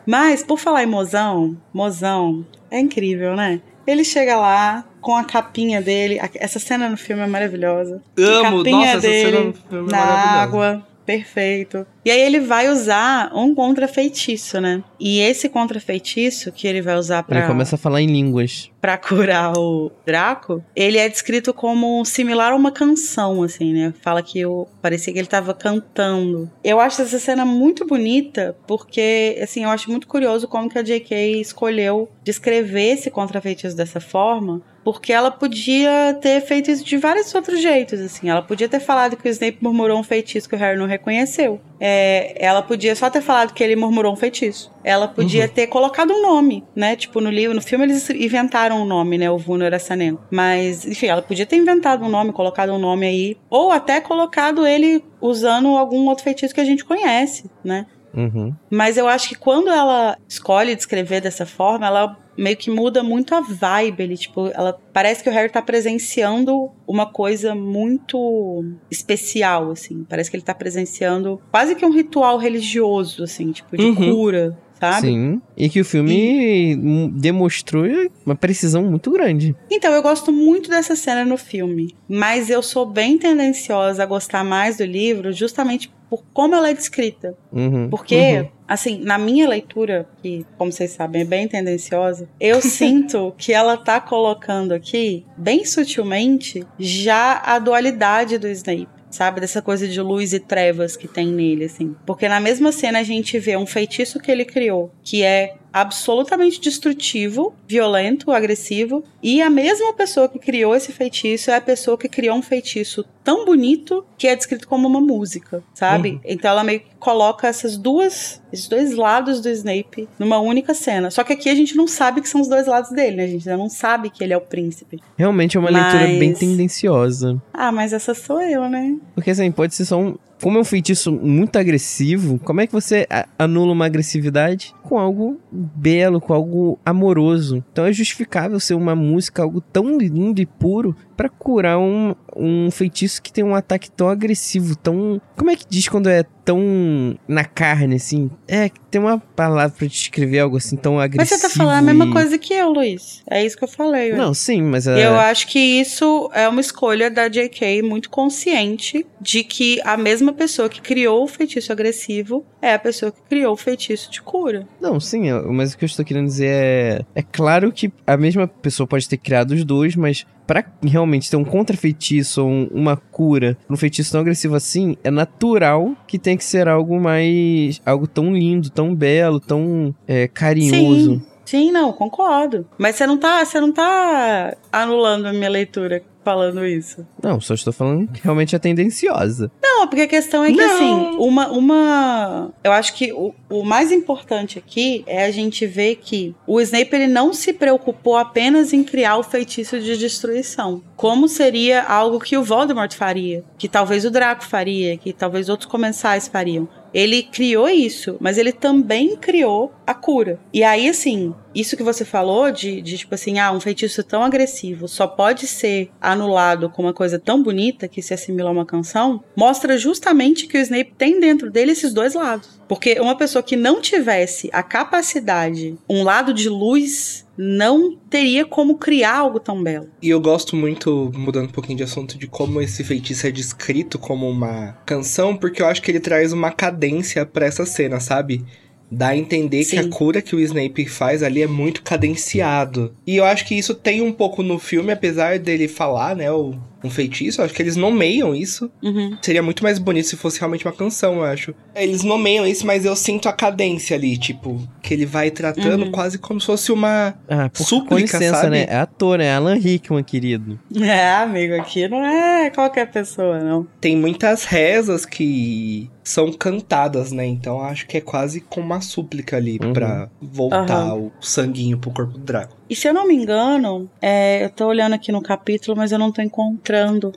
Mas, por falar em mozão, mozão, é incrível, né? Ele chega lá com a capinha dele. Essa cena no filme é maravilhosa. A
Amo,
capinha
nossa, essa
dele
cena no filme é
na água. Perfeito. E aí ele vai usar um contra-feitiço, né? E esse contra-feitiço que ele vai usar pra,
Ele começa a falar em línguas.
pra curar o Draco, ele é descrito como similar a uma canção, assim, né? Fala que o, parecia que ele tava cantando. Eu acho essa cena muito bonita, porque, assim, eu acho muito curioso como que a J.K. escolheu descrever esse contra-feitiço dessa forma, porque ela podia ter feito isso de vários outros jeitos, assim. Ela podia ter falado que o Snape murmurou um feitiço que o Harry não reconheceu. É, ela podia só ter falado que ele murmurou um feitiço. Ela podia ter colocado um nome, né? Tipo, no livro, no filme eles inventaram um nome, né? O Vuno Erasanen. Mas, enfim, ela podia ter inventado um nome, colocado um nome aí. Ou até colocado ele usando algum outro feitiço que a gente conhece, né?
Uhum.
Mas eu acho que quando ela escolhe descrever dessa forma, ela meio que muda muito a vibe. Ele, tipo, ela parece que o Harry tá presenciando uma coisa muito especial, assim. Parece que ele tá presenciando quase que um ritual religioso, assim, tipo, de
Uhum.
cura, sabe?
Sim. E que o filme hum, demonstrou uma precisão muito grande.
Então, eu gosto muito dessa cena no filme, mas eu sou bem tendenciosa a gostar mais do livro justamente por como ela é descrita.
Uhum.
Porque,
Uhum.
assim, na minha leitura, que, como vocês sabem, é bem tendenciosa, eu sinto que ela tá colocando aqui, bem sutilmente, já a dualidade do Snape. Sabe, dessa coisa de luz e trevas que tem nele, assim. Porque na mesma cena a gente vê um feitiço que ele criou, que é absolutamente destrutivo, violento, agressivo, e a mesma pessoa que criou esse feitiço é a pessoa que criou um feitiço tão bonito que é descrito como uma música, sabe? Uhum. Então ela meio que coloca essas duas, esses dois lados do Snape numa única cena. Só que aqui a gente não sabe que são os dois lados dele, né? A gente ainda não sabe que ele é o príncipe.
Realmente é uma mas... leitura bem tendenciosa.
Ah, mas essa sou eu, né?
Porque assim, pode ser só um, como é um feitiço muito agressivo, como é que você anula uma agressividade com algo belo, com algo amoroso? Então é justificável ser uma música, algo tão lindo e puro, para curar um, um feitiço que tem um ataque tão agressivo, tão. Como é que diz quando é tão na carne, assim? É, tem uma palavra pra descrever algo assim tão agressivo.
Mas você tá falando a mesma coisa que eu, Luiz. É isso que eu falei.
Não, sim, mas.
É... Eu acho que isso é uma escolha da J.K. muito consciente de que a mesma pessoa que criou o feitiço agressivo é a pessoa que criou o feitiço de cura.
Não, sim, mas o que eu estou querendo dizer é. É claro que a mesma pessoa pode ter criado os dois, mas para realmente ter um contrafeitiço ou um, uma cura um feitiço tão agressivo assim, é natural que tem que ser algo mais. algo tão lindo, tão belo, tão é, carinhoso.
Sim. Sim, não, concordo. Mas você não tá, você não tá anulando a minha leitura falando isso.
Não, só estou falando que realmente é tendenciosa.
Não, porque a questão é que, não. assim, uma, uma. Eu acho que o, o mais importante aqui é a gente ver que o Snape ele não se preocupou apenas em criar o feitiço de destruição. Como seria algo que o Voldemort faria, que talvez o Draco faria, que talvez outros comensais fariam. Ele criou isso, mas ele também criou a cura. E aí, assim, isso que você falou de, de, tipo assim, ah, um feitiço tão agressivo só pode ser anulado com uma coisa tão bonita que se assimila a uma canção, mostra justamente que o Snape tem dentro dele esses dois lados. Porque uma pessoa que não tivesse a capacidade, um lado de luz não teria como criar algo tão belo.
E eu gosto muito, mudando um pouquinho de assunto, de como esse feitiço é descrito como uma canção, porque eu acho que ele traz uma cadência para essa cena, sabe? Dá a entender Sim. que a cura que o Snape faz ali é muito cadenciado. E eu acho que isso tem um pouco no filme, apesar dele falar, né, o, um feitiço. Eu acho que eles nomeiam isso.
Uhum.
Seria muito mais bonito se fosse realmente uma canção, eu acho. Eles nomeiam isso, mas eu sinto a cadência ali, tipo, que ele vai tratando uhum. quase como se fosse uma ah, por, súplica, com licença, sabe?
né? É ator, né? Alan Rickman, querido.
É, amigo, aqui não é qualquer pessoa, não.
Tem muitas rezas que são cantadas, né? Então acho que é quase como uma súplica ali uhum. para voltar uhum. o sanguinho pro corpo do Draco.
E se eu não me engano, é, eu tô olhando aqui no capítulo, mas eu não tô encontrando.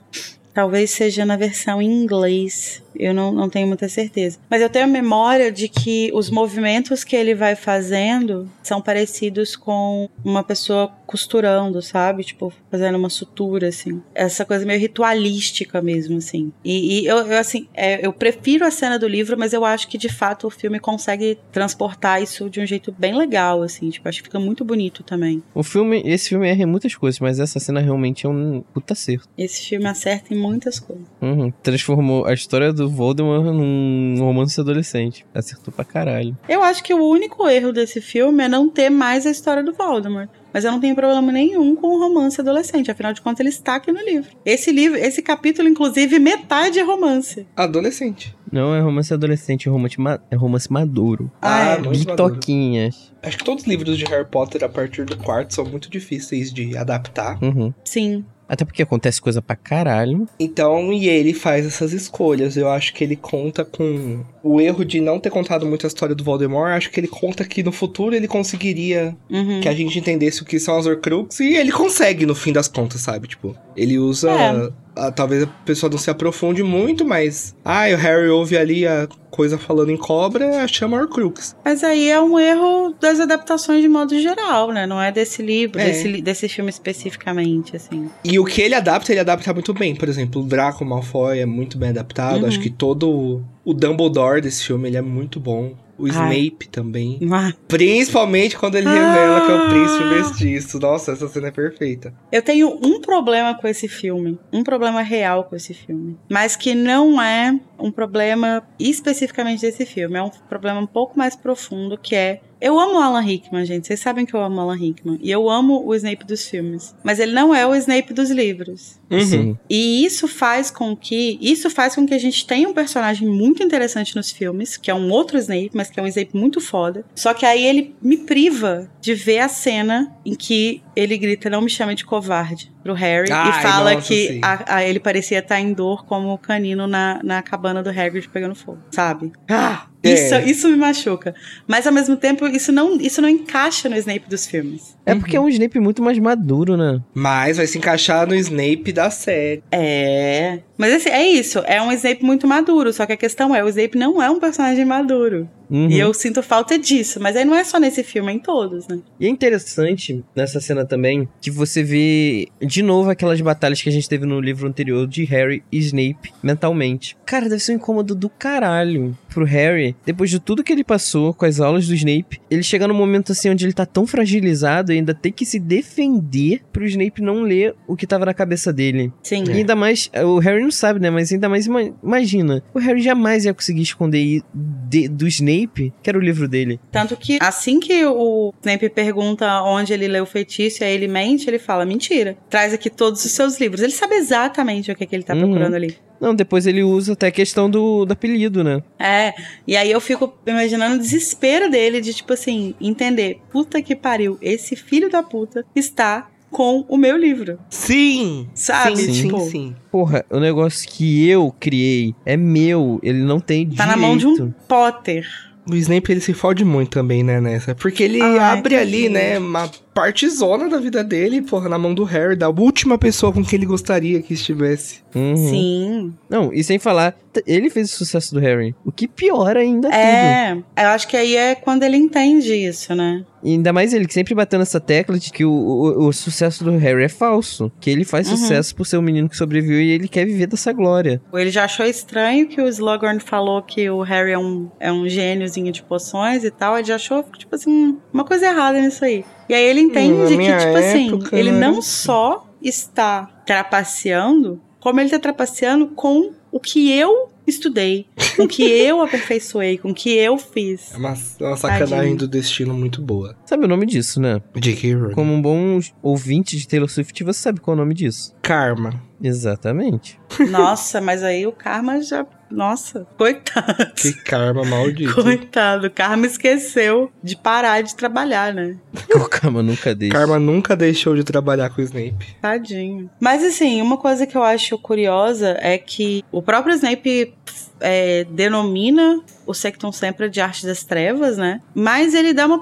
Talvez seja na versão em inglês. Eu não, não tenho muita certeza. Mas eu tenho a memória de que os movimentos que ele vai fazendo são parecidos com uma pessoa costurando, sabe? Tipo, fazendo uma sutura, assim. Essa coisa meio ritualística mesmo, assim. E, e eu, eu, assim, é, eu prefiro a cena do livro, mas eu acho que, de fato, o filme consegue transportar isso de um jeito bem legal, assim. Tipo, acho que fica muito bonito também.
O filme, esse filme erra em muitas coisas, mas essa cena realmente é um puta acerto.
Esse filme acerta em muitas coisas.
Uhum. Transformou a história do do Voldemort num romance adolescente. Acertou pra caralho.
Eu acho que o único erro desse filme é não ter mais a história do Voldemort. Mas eu não tenho problema nenhum com o romance adolescente, afinal de contas ele está aqui no livro. Esse livro, esse capítulo, inclusive, metade é romance.
Adolescente.
Não é romance adolescente, é romance, ma é romance maduro.
Ah,
ah é. Bitoquinhas.
Acho que todos os livros de Harry Potter, a partir do quarto, são muito difíceis de adaptar.
Uhum.
Sim.
Até porque acontece coisa pra caralho.
Então, e ele faz essas escolhas. Eu acho que ele conta com o erro de não ter contado muito a história do Voldemort. Acho que ele conta que no futuro ele conseguiria
uhum.
que a gente entendesse o que são as Horcruxes. E ele consegue, no fim das contas, sabe? Tipo, ele usa é talvez a pessoa não se aprofunde muito, mas. Ah, o Harry ouve ali a coisa falando em cobra, chama Horcrux.
Mas aí é um erro das adaptações de modo geral, né? Não é desse livro, é. desse, desse filme especificamente, assim.
E o que ele adapta, ele adapta muito bem. Por exemplo, o Draco Malfoy é muito bem adaptado. Uhum. Acho que todo o Dumbledore desse filme, ele é muito bom. O Snape Ai. também.
Ah.
Principalmente quando ele revela ah. que é o príncipe mestiço. Nossa, essa cena é perfeita.
Eu tenho um problema com esse filme. Um problema real com esse filme. Mas que não é um problema especificamente desse filme. É um problema um pouco mais profundo, que é Eu amo o Alan Rickman, gente. Vocês sabem que eu amo o Alan Rickman. E eu amo o Snape dos filmes. Mas ele não é o Snape dos livros.
Uhum.
Sim.
E isso faz com que. Isso faz com que a gente tenha um personagem muito interessante nos filmes, que é um outro Snape, mas que é um Snape muito foda. Só que aí ele me priva de ver a cena em que ele grita: Não me chame de covarde pro Harry
Ai,
e fala
nossa,
que a, a- ele parecia estar em dor como o canino na, na cabana do Hagrid pegando fogo, sabe? Ah,
É.
isso, isso me machuca. Mas ao mesmo tempo, isso não, isso não encaixa no Snape dos filmes.
É porque é um Snape muito mais maduro, né?
Mas vai se encaixar no Snape da série.
É. Mas assim, é isso. É um Snape muito maduro. Só que a questão é, o Snape não é um personagem maduro.
Uhum.
E eu sinto falta disso. Mas aí não é só nesse filme, é em todos, né?
E é interessante nessa cena também que você vê de novo aquelas batalhas que a gente teve no livro anterior de Harry e Snape mentalmente. Cara, deve ser um incômodo do caralho pro Harry, depois de tudo que ele passou com as aulas do Snape, ele chega num momento assim onde ele tá tão fragilizado e ainda tem que se defender pro Snape não ler o que tava na cabeça dele.
Sim.
E ainda mais, o Harry não sabe, né? Mas ainda mais, ima- imagina, o Harry jamais ia conseguir esconder de- do Snape, que era o livro dele.
Tanto que assim que o Snape pergunta onde ele leu o feitiço e aí ele mente, ele fala: mentira. Traz aqui todos os seus livros. Ele sabe exatamente o que, é que ele tá
Uhum.
procurando ali.
Não, depois ele usa até a questão do, do apelido, né?
É, e aí eu fico imaginando o desespero dele de, tipo assim, entender: puta que pariu, esse filho da puta está com o meu livro.
Sim!
Sabe?
Sim, sim,
Tipo,
sim.
Porra, o negócio que eu criei é meu, ele não tem
Tá
direito.
na mão de um Potter.
O Snape ele se fode muito também, né, nessa. Porque ele
Ai,
abre ali,
tadinho.
né, uma partezona da vida dele, porra, na mão do Harry, da última pessoa com quem ele gostaria que estivesse.
Uhum.
Sim.
Não, e sem falar, ele fez o sucesso do Harry. O que piora ainda tudo.
É, eu acho que aí é quando ele entende isso, né?
E ainda mais ele que sempre bateu nessa tecla de que o, o, o sucesso do Harry é falso. Que ele faz
Uhum.
sucesso por ser um menino que sobreviveu e ele quer viver dessa glória.
Ele já achou estranho que o Slughorn falou que o Harry é um, é um gêniozinho de poções e tal. Ele já achou, tipo assim, uma coisa errada nisso aí. E aí ele
Hum,
entende que, tipo assim,
época,
ele
não era
não
assim.
só está trapaceando, como ele tá trapaceando com o que eu estudei, com o que eu aperfeiçoei, com o que eu fiz.
É uma, é uma sacanagem
Tadinho.
do destino muito boa.
Sabe o nome disso, né?
J.K. Rowling.
Como um bom ouvinte de Taylor Swift, você sabe qual é o nome disso.
Karma.
Exatamente.
Nossa, mas aí o Karma já. Nossa, coitado.
Que karma maldito.
Coitado, o Karma esqueceu de parar de trabalhar, né?
O Karma nunca deixa.
Karma nunca deixou de trabalhar com o Snape.
Tadinho. Mas assim, uma coisa que eu acho curiosa é que o próprio Snape é, denomina o Sectum Sempra de Arte das Trevas, né? Mas ele dá uma,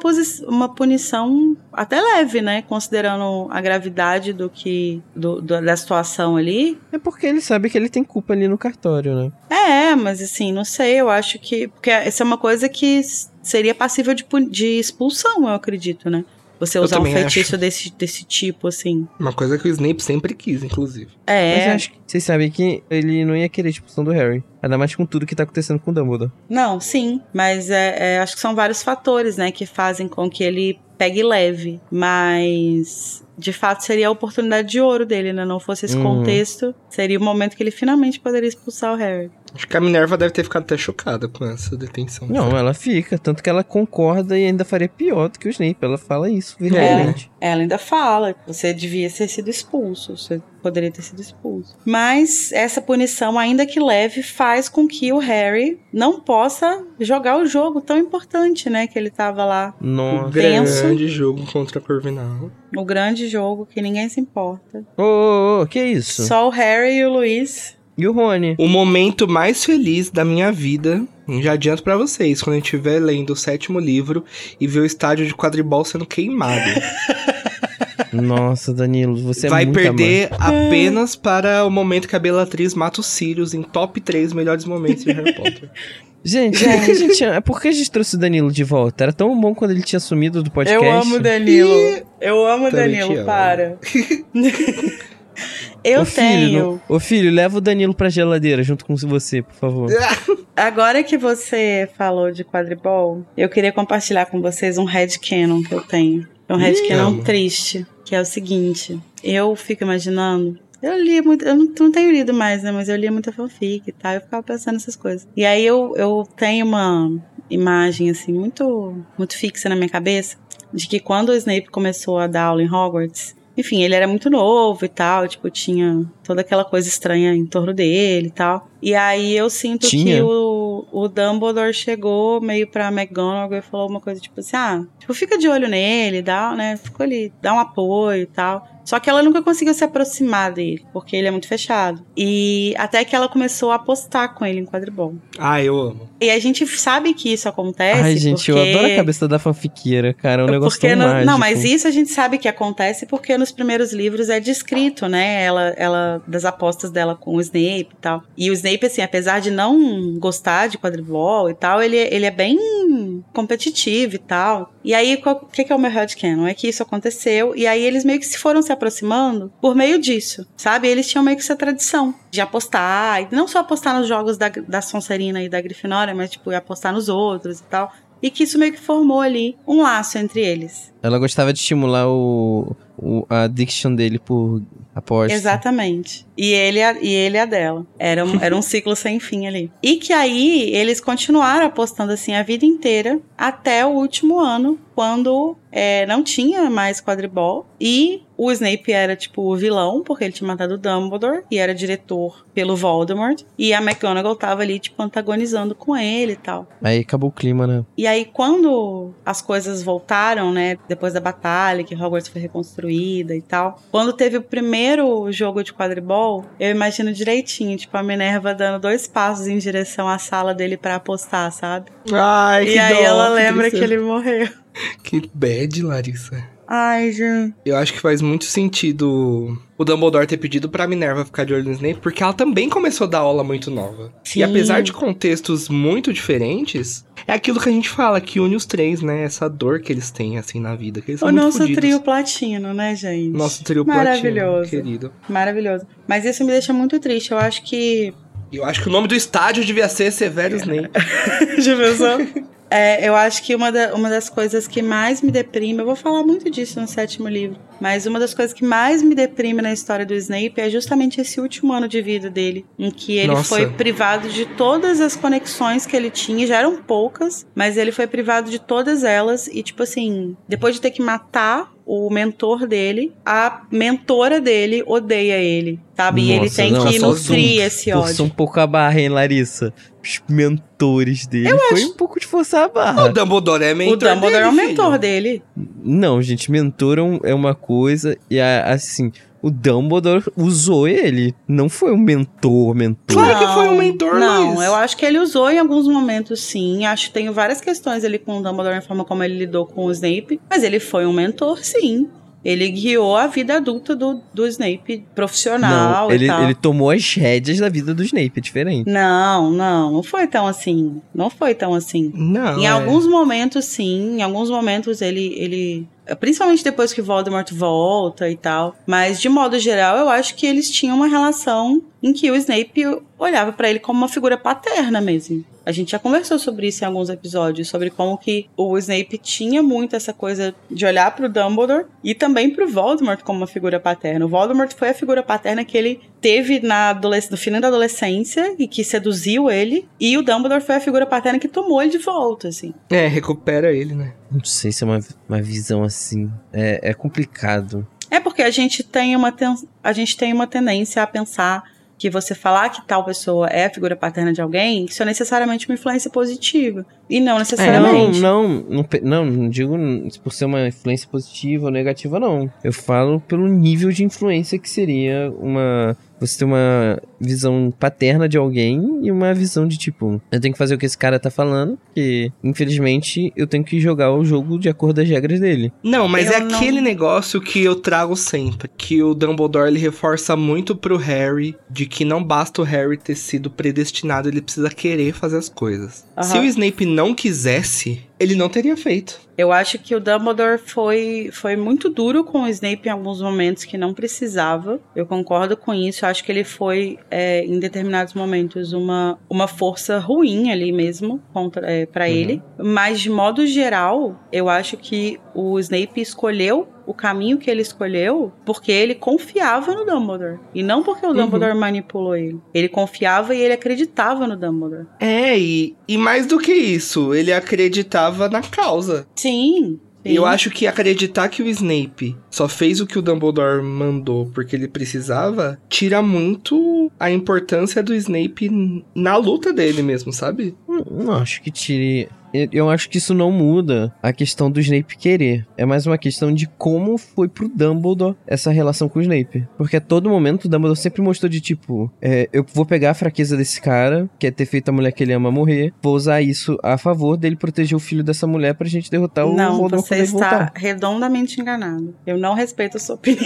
uma punição até leve, né? Considerando a gravidade do que do- do- da situação ali.
É porque ele sabe que ele tem culpa ali no cartório, né?
É, mas assim, não sei, eu acho que. Porque essa é uma coisa que seria passível de, de expulsão, eu acredito, né? Você usar um feitiço
acho.
desse, desse tipo, assim.
Uma coisa que o Snape sempre quis, inclusive.
É.
Mas eu acho que vocês sabem que ele não ia querer a expulsão do Harry. Ainda mais com tudo que tá acontecendo com o Dumbledore.
Não, sim, mas é, é, acho que são vários fatores, né, que fazem com que ele pegue leve. Mas de fato seria a oportunidade de ouro dele, né? Não fosse esse
Uhum.
contexto, seria o momento que ele finalmente poderia expulsar o Harry.
Acho que a Minerva deve ter ficado até chocada com essa detenção.
Não, ela fica. Tanto que ela concorda e ainda faria pior do que o Snape. Ela fala isso verbalmente.
Ela ainda fala que você devia ter sido expulso, você poderia ter sido expulso. Mas essa punição, ainda que leve, faz com que o Harry não possa jogar o jogo tão importante, né? Que ele tava lá.
O
Nossa.
Grande jogo contra a Corvinal.
O grande jogo que ninguém se importa.
Ô, ô, ô, que isso?
Só o Harry e o Luiz.
E o Rony?
O momento mais feliz da minha vida, já adianto pra vocês, quando eu estiver lendo o sétimo livro e ver o estádio de quadribol sendo queimado.
Nossa, Danilo, você é
Vai
muito
perder apenas para o momento que a Bellatrix mata os Sirius em top 3 melhores momentos de Harry Potter.
Gente, por que a gente, é por que a gente trouxe o Danilo de volta? Era tão bom quando ele tinha sumido do podcast.
Eu amo o Danilo. Eu amo o Danilo,
amo.
para. Eu
Ô, filho,
tenho.
não- Ô filho, leva o Danilo pra geladeira junto com você, por favor.
Agora que você falou de quadribol, eu queria compartilhar com vocês um headcanon que eu tenho. É um headcanon
amo.
triste, que é o seguinte. Eu fico imaginando... Eu lia muito... Eu não, não tenho lido mais, né? Mas eu lia muita fanfic e tal. Eu ficava pensando nessas coisas. E aí eu, eu tenho uma... imagem, assim, muito, muito fixa na minha cabeça, de que quando o Snape começou a dar aula em Hogwarts, enfim, ele era muito novo e tal, tipo, tinha toda aquela coisa estranha em torno dele e tal. E aí eu sinto
Tinha?
que o, o Dumbledore chegou meio pra McGonagall e falou uma coisa tipo assim, ah, tipo, fica de olho nele, dá, né, ficou ali, dá um apoio e tal. Só que ela nunca conseguiu se aproximar dele, porque ele é muito fechado. E até que ela começou a apostar com ele em quadribol.
Ah, eu amo.
E a gente sabe que isso acontece.
Ai, gente,
porque...
eu adoro a cabeça da fanfiqueira, cara. É um negócio
porque
tão
no-
mágico.
Não, mas isso a gente sabe que acontece porque nos primeiros livros é descrito, né? Ela, ela das apostas dela com o Snape e tal. E o Snape, assim, apesar de não gostar de quadribol e tal, ele, ele é bem competitivo e tal. E aí, o que, que é o meu headcanon? É que isso aconteceu, e aí eles meio que se foram se aproximando por meio disso, sabe? Eles tinham meio que essa tradição de apostar, e não só apostar nos jogos da, da Sonserina e da Grifinória, mas, tipo, apostar nos outros e tal. E que isso meio que formou ali um laço entre eles.
Ela gostava de estimular o, o- a addiction dele por aposta.
Exatamente. E ele, a- e ele a dela. Era um, era um ciclo sem fim ali. E que aí eles continuaram apostando assim a vida inteira até o último ano, quando é, não tinha mais quadribol. E o Snape era tipo o vilão, porque ele tinha matado o Dumbledore e era diretor pelo Voldemort. E a McGonagall tava ali, tipo, antagonizando com ele e tal.
Aí acabou o clima, né?
E aí, quando as coisas voltaram, né? Depois da batalha, que Hogwarts foi reconstruída e tal. Quando teve o primeiro jogo de quadribol, eu imagino direitinho, tipo, a Minerva dando dois passos em direção à sala dele pra apostar, sabe?
Ai,
e aí
dó,
ela lembra que
tristeza.
ele morreu.
Que bad, Larissa.
Ai, gente.
Eu acho que faz muito sentido o Dumbledore ter pedido pra Minerva ficar de olho no Snape, porque ela também começou a dar aula muito nova.
Sim.
E apesar de contextos muito diferentes, é aquilo que a gente fala, que une os três, né? Essa dor que eles têm, assim, na vida. Que eles são
O
muito
nosso trio platino, né, gente?
Nosso trio
Maravilhoso.
platino, querido.
Maravilhoso. Mas isso me deixa muito triste. Eu acho que
eu acho que o nome do estádio devia ser Severo Snape.
Já pensou? É, eu acho que uma, da- uma das coisas que mais me deprime, eu vou falar muito disso no sétimo livro, mas uma das coisas que mais me deprime na história do Snape é justamente esse último ano de vida dele, em que ele
Nossa.
foi privado de todas as conexões que ele tinha, já eram poucas, mas ele foi privado de todas elas, e tipo assim, depois de ter que matar o mentor dele, a mentora dele odeia ele, sabe? e ele
Nossa,
tem
não,
que
só
nutrir
zoom.
esse ódio.
um pouco a barra, hein, Larissa? Os mentores dele. Foi um pouco de forçar a
O
barra.
Dumbledore é mentor
O Dumbledore
dele,
é o
filho.
mentor dele.
Não, gente, mentor é é uma coisa e a- assim, o Dumbledore usou ele. Não foi um mentor, mentor.
Claro que foi um mentor,
Não,
Luiz.
eu acho que ele usou em alguns momentos, sim. Acho que tenho várias questões ali com o Dumbledore na forma como ele lidou com o Snape. Mas ele foi um mentor, sim. Ele guiou a vida adulta do, do Snape, profissional
Não,
e
ele,
tal.
ele tomou as rédeas da vida do Snape, é diferente.
Não, não, não foi tão assim. Não foi tão assim.
Não,
Em
é.
alguns momentos, sim. Em alguns momentos ele, ele. Principalmente depois que Voldemort volta e tal. Mas, de modo geral, eu acho que eles tinham uma relação em que o Snape olhava pra ele como uma figura paterna mesmo. A gente já conversou sobre isso em alguns episódios, sobre como que o Snape tinha muito essa coisa de olhar pro Dumbledore e também pro Voldemort como uma figura paterna. O Voldemort foi a figura paterna que ele teve na no final da adolescência e que seduziu ele, e o Dumbledore foi a figura paterna que tomou ele de volta, assim.
É, recupera ele, né?
Não sei se é uma, uma visão assim. É, é complicado.
É porque a gente tem uma ten- a gente tem uma tendência a pensar que você falar que tal pessoa é a figura paterna de alguém, isso é necessariamente uma influência positiva. E não
É, não,
necessariamente.
não, não, pe- não, não digo por ser uma influência positiva ou negativa, não. Eu falo pelo nível de influência que seria uma. Você ter uma visão paterna de alguém e uma visão de tipo, eu tenho que fazer o que esse cara tá falando, porque infelizmente eu tenho que jogar o jogo de acordo com as regras dele.
Não, mas
Eu
é
não-
aquele negócio que eu trago sempre. Que o Dumbledore ele reforça muito pro Harry de que não basta o Harry ter sido predestinado, ele precisa querer fazer as coisas.
Aham.
Se o Snape não quisesse, ele não teria feito.
Eu acho que o Dumbledore foi, foi muito duro com o Snape em alguns momentos que não precisava. Eu concordo com isso. Eu acho que ele foi, é, em determinados momentos, uma, uma força ruim ali mesmo contra é, para uhum. ele. Mas, de modo geral, eu acho que o Snape escolheu o caminho que ele escolheu porque ele confiava no Dumbledore. E não porque o uhum. Dumbledore uhum. manipulou ele. Ele confiava e ele acreditava no Dumbledore.
É, e, e mais do que isso, ele acreditava na causa.
Sim.
E eu acho que acreditar que o Snape só fez o que o Dumbledore mandou porque ele precisava, tira muito a importância do Snape na luta dele mesmo, sabe?
Não, não acho que tire eu acho que isso não muda a questão do Snape querer. É mais uma questão de como foi pro Dumbledore essa relação com o Snape. Porque a todo momento o Dumbledore sempre mostrou de tipo: é, eu vou pegar a fraqueza desse cara, que é ter feito a mulher que ele ama morrer, vou usar isso a favor dele proteger o filho dessa mulher pra gente derrotar o
Não, Voldemort você está voltar. redondamente enganado. Eu não respeito a sua opinião.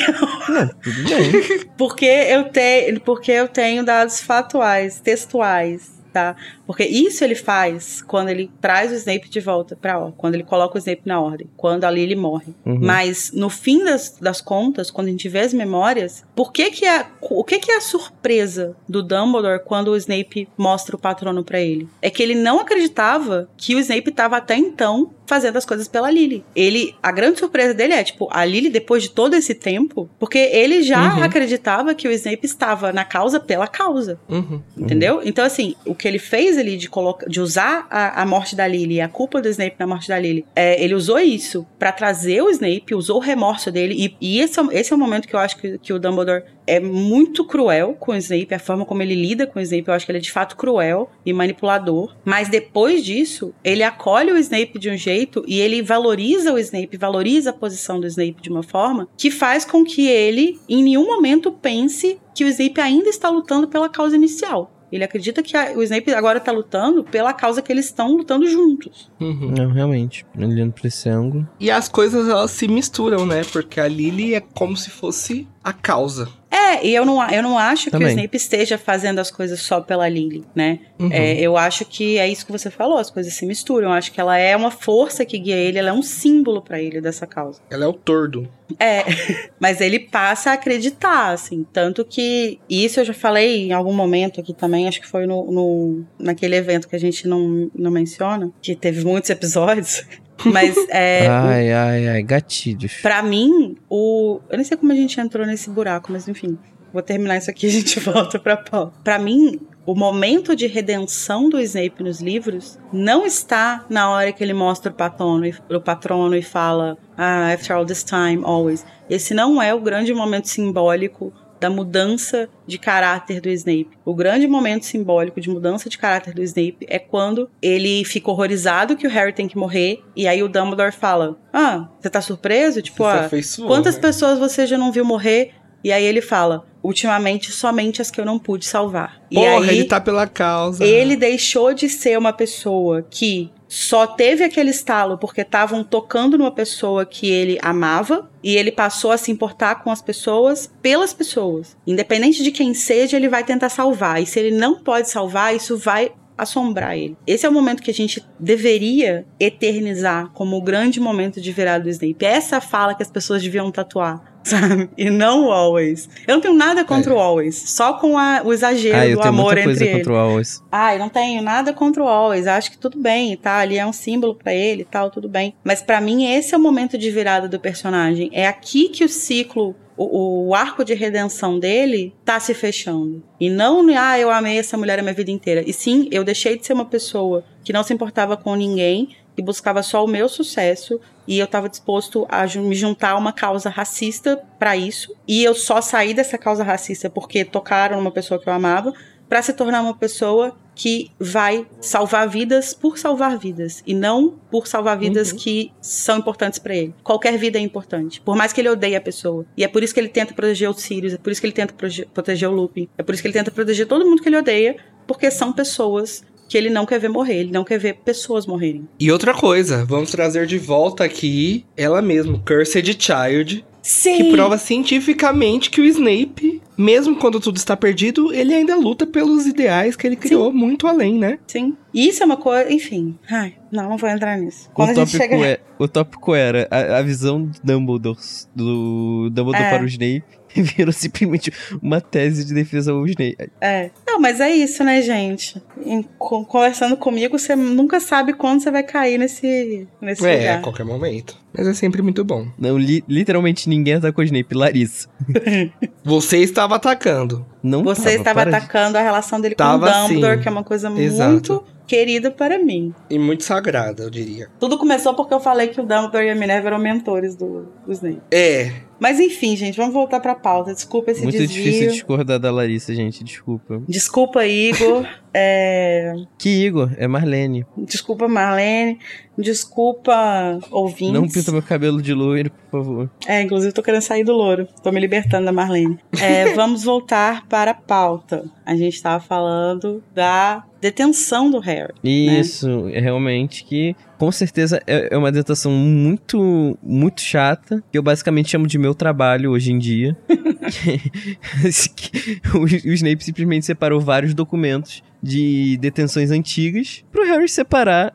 Não, tudo bem.
porque, eu te, porque eu tenho dados fatuais, textuais tá? Porque isso ele faz quando ele traz o Snape de volta pra ó, quando ele coloca o Snape na ordem, quando ali ele morre. Uhum. Mas no fim das, das contas, quando a gente vê as memórias, por que que é, o que que é a surpresa do Dumbledore quando o Snape mostra o patrono para ele? É que ele não acreditava que o Snape estava até então fazendo as coisas pela Lily. Ele, a grande surpresa dele é, tipo, a Lily depois de todo esse tempo, porque ele já uhum. acreditava que o Snape estava na causa pela causa. Uhum. Entendeu? Então, assim, o que ele fez ali de, colocar, de usar a, a morte da Lily, a culpa do Snape na morte da Lily, é, ele usou isso para trazer o Snape, usou o remorso dele, e, e esse, é, esse é o momento que eu acho que, que o Dumbledore é muito cruel com o Snape, a forma como ele lida com o Snape, eu acho que ele é de fato cruel e manipulador. Mas depois disso, ele acolhe o Snape de um jeito e ele valoriza o Snape, valoriza a posição do Snape de uma forma que faz com que ele, em nenhum momento, pense que o Snape ainda está lutando pela causa inicial. Ele acredita que a, o Snape agora tá lutando pela causa que eles estão lutando juntos.
Uhum. Não, realmente. Olhando pra esse ângulo.
E as coisas elas se misturam, né? Porque a Lily é como se fosse a causa.
É, e eu não, eu não acho Também. que o Snape esteja fazendo as coisas só pela Lily, né? Uhum. É, eu acho que é isso que você falou, as coisas se misturam. Eu acho que ela é uma força que guia ele, ela é um símbolo para ele dessa causa.
Ela é o tordo.
É, mas ele passa a acreditar, assim. Tanto que. Isso eu já falei em algum momento aqui também, acho que foi no, no naquele evento que a gente não, não menciona, que teve muitos episódios. Mas é.
ai, o, ai, ai, gatilhos.
Pra mim, o. Eu nem sei como a gente entrou nesse buraco, mas enfim. Vou terminar isso aqui e a gente volta pra pau. Pra mim, o momento de redenção do Snape nos livros não está na hora que ele mostra o patrono, o patrono e fala ah, after all this time, always. Esse não é o grande momento simbólico da mudança de caráter do Snape. O grande momento simbólico de mudança de caráter do Snape é quando ele fica horrorizado que o Harry tem que morrer e aí o Dumbledore fala: "Ah, você tá surpreso? Tipo, ah, quantas né? pessoas você já não viu morrer?" E aí ele fala: ultimamente somente as que eu não pude salvar.
Porra,
e aí,
ele tá pela causa.
Ele deixou de ser uma pessoa que só teve aquele estalo porque estavam tocando numa pessoa que ele amava e ele passou a se importar com as pessoas pelas pessoas. Independente de quem seja, ele vai tentar salvar. E se ele não pode salvar, isso vai assombrar ele. Esse é o momento que a gente deveria eternizar como o grande momento de virada do Snape. Essa fala que as pessoas deviam tatuar sabe? E não o Always. Eu não tenho nada contra é. o Always, só com a, o exagero ah, do amor entre coisa
contra.
Ah, eu não tenho nada contra o Always. Acho que tudo bem, tá? Ali é um símbolo para ele e tal, tudo bem. Mas para mim esse é o momento de virada do personagem. É aqui que o ciclo o, o, arco de redenção dele tá se fechando. E não, ah, eu amei essa mulher a minha vida inteira. E sim, eu deixei de ser uma pessoa que não se importava com ninguém e buscava só o meu sucesso e eu estava disposto a me juntar a uma causa racista para isso. E eu só saí dessa causa racista porque tocaram numa pessoa que eu amava para se tornar uma pessoa que vai salvar vidas por salvar vidas e não por salvar vidas uhum. que são importantes para ele. Qualquer vida é importante, por mais que ele odeie a pessoa. E é por isso que ele tenta proteger o Sirius, é por isso que ele tenta proteger o Lupin, é por isso que ele tenta proteger todo mundo que ele odeia, porque são pessoas que ele não quer ver morrer, ele não quer ver pessoas morrerem.
E outra coisa, vamos trazer de volta aqui ela mesma, Cursed Child.
Sim.
Que prova cientificamente que o Snape mesmo quando tudo está perdido, ele ainda luta pelos ideais que ele criou muito além, né?
Sim. E isso é uma coisa, enfim. Ai, não, não vou entrar nisso. Quando
o,
a gente
tópico
chega.
é, o tópico era a, a visão do Dumbledore, do Dumbledore
É.
para o Snape virou simplesmente uma tese de defesa ao Snape.
É. Não, mas é isso, né, gente? Em- co- conversando comigo, você nunca sabe quando você vai cair nesse, nesse
É, a
lugar.
qualquer momento. Mas é sempre muito bom.
Não, li- literalmente ninguém atacou o Snape, Larissa.
Você estava atacando.
Não
Você
tava,
estava
para de-
atacando a relação dele
Tava
com o Dumbledore,
sim.
que é uma coisa
Exato.
muito querida para mim.
E muito sagrada, eu diria.
Tudo começou porque eu falei que o Dumbledore e a Minerva eram mentores do, do Snape.
É.
Mas enfim, gente, vamos voltar pra pauta. Desculpa esse
Muito
desvio.
difícil discordar da Larissa, gente, desculpa.
Desculpa, Igor. É,
Que Igor? É Marlene.
Desculpa, Marlene. Desculpa, ouvintes.
Não pinta meu cabelo de loiro, por favor.
É, inclusive tô querendo sair do louro. Tô me libertando da Marlene. É, vamos voltar para a pauta. A gente tava falando da detenção do Harry.
Isso, é realmente que com certeza é é uma detenção muito, muito chata, que eu basicamente chamo de meu trabalho hoje em dia. O Snape simplesmente separou vários documentos de detenções antigas pro Harry separar,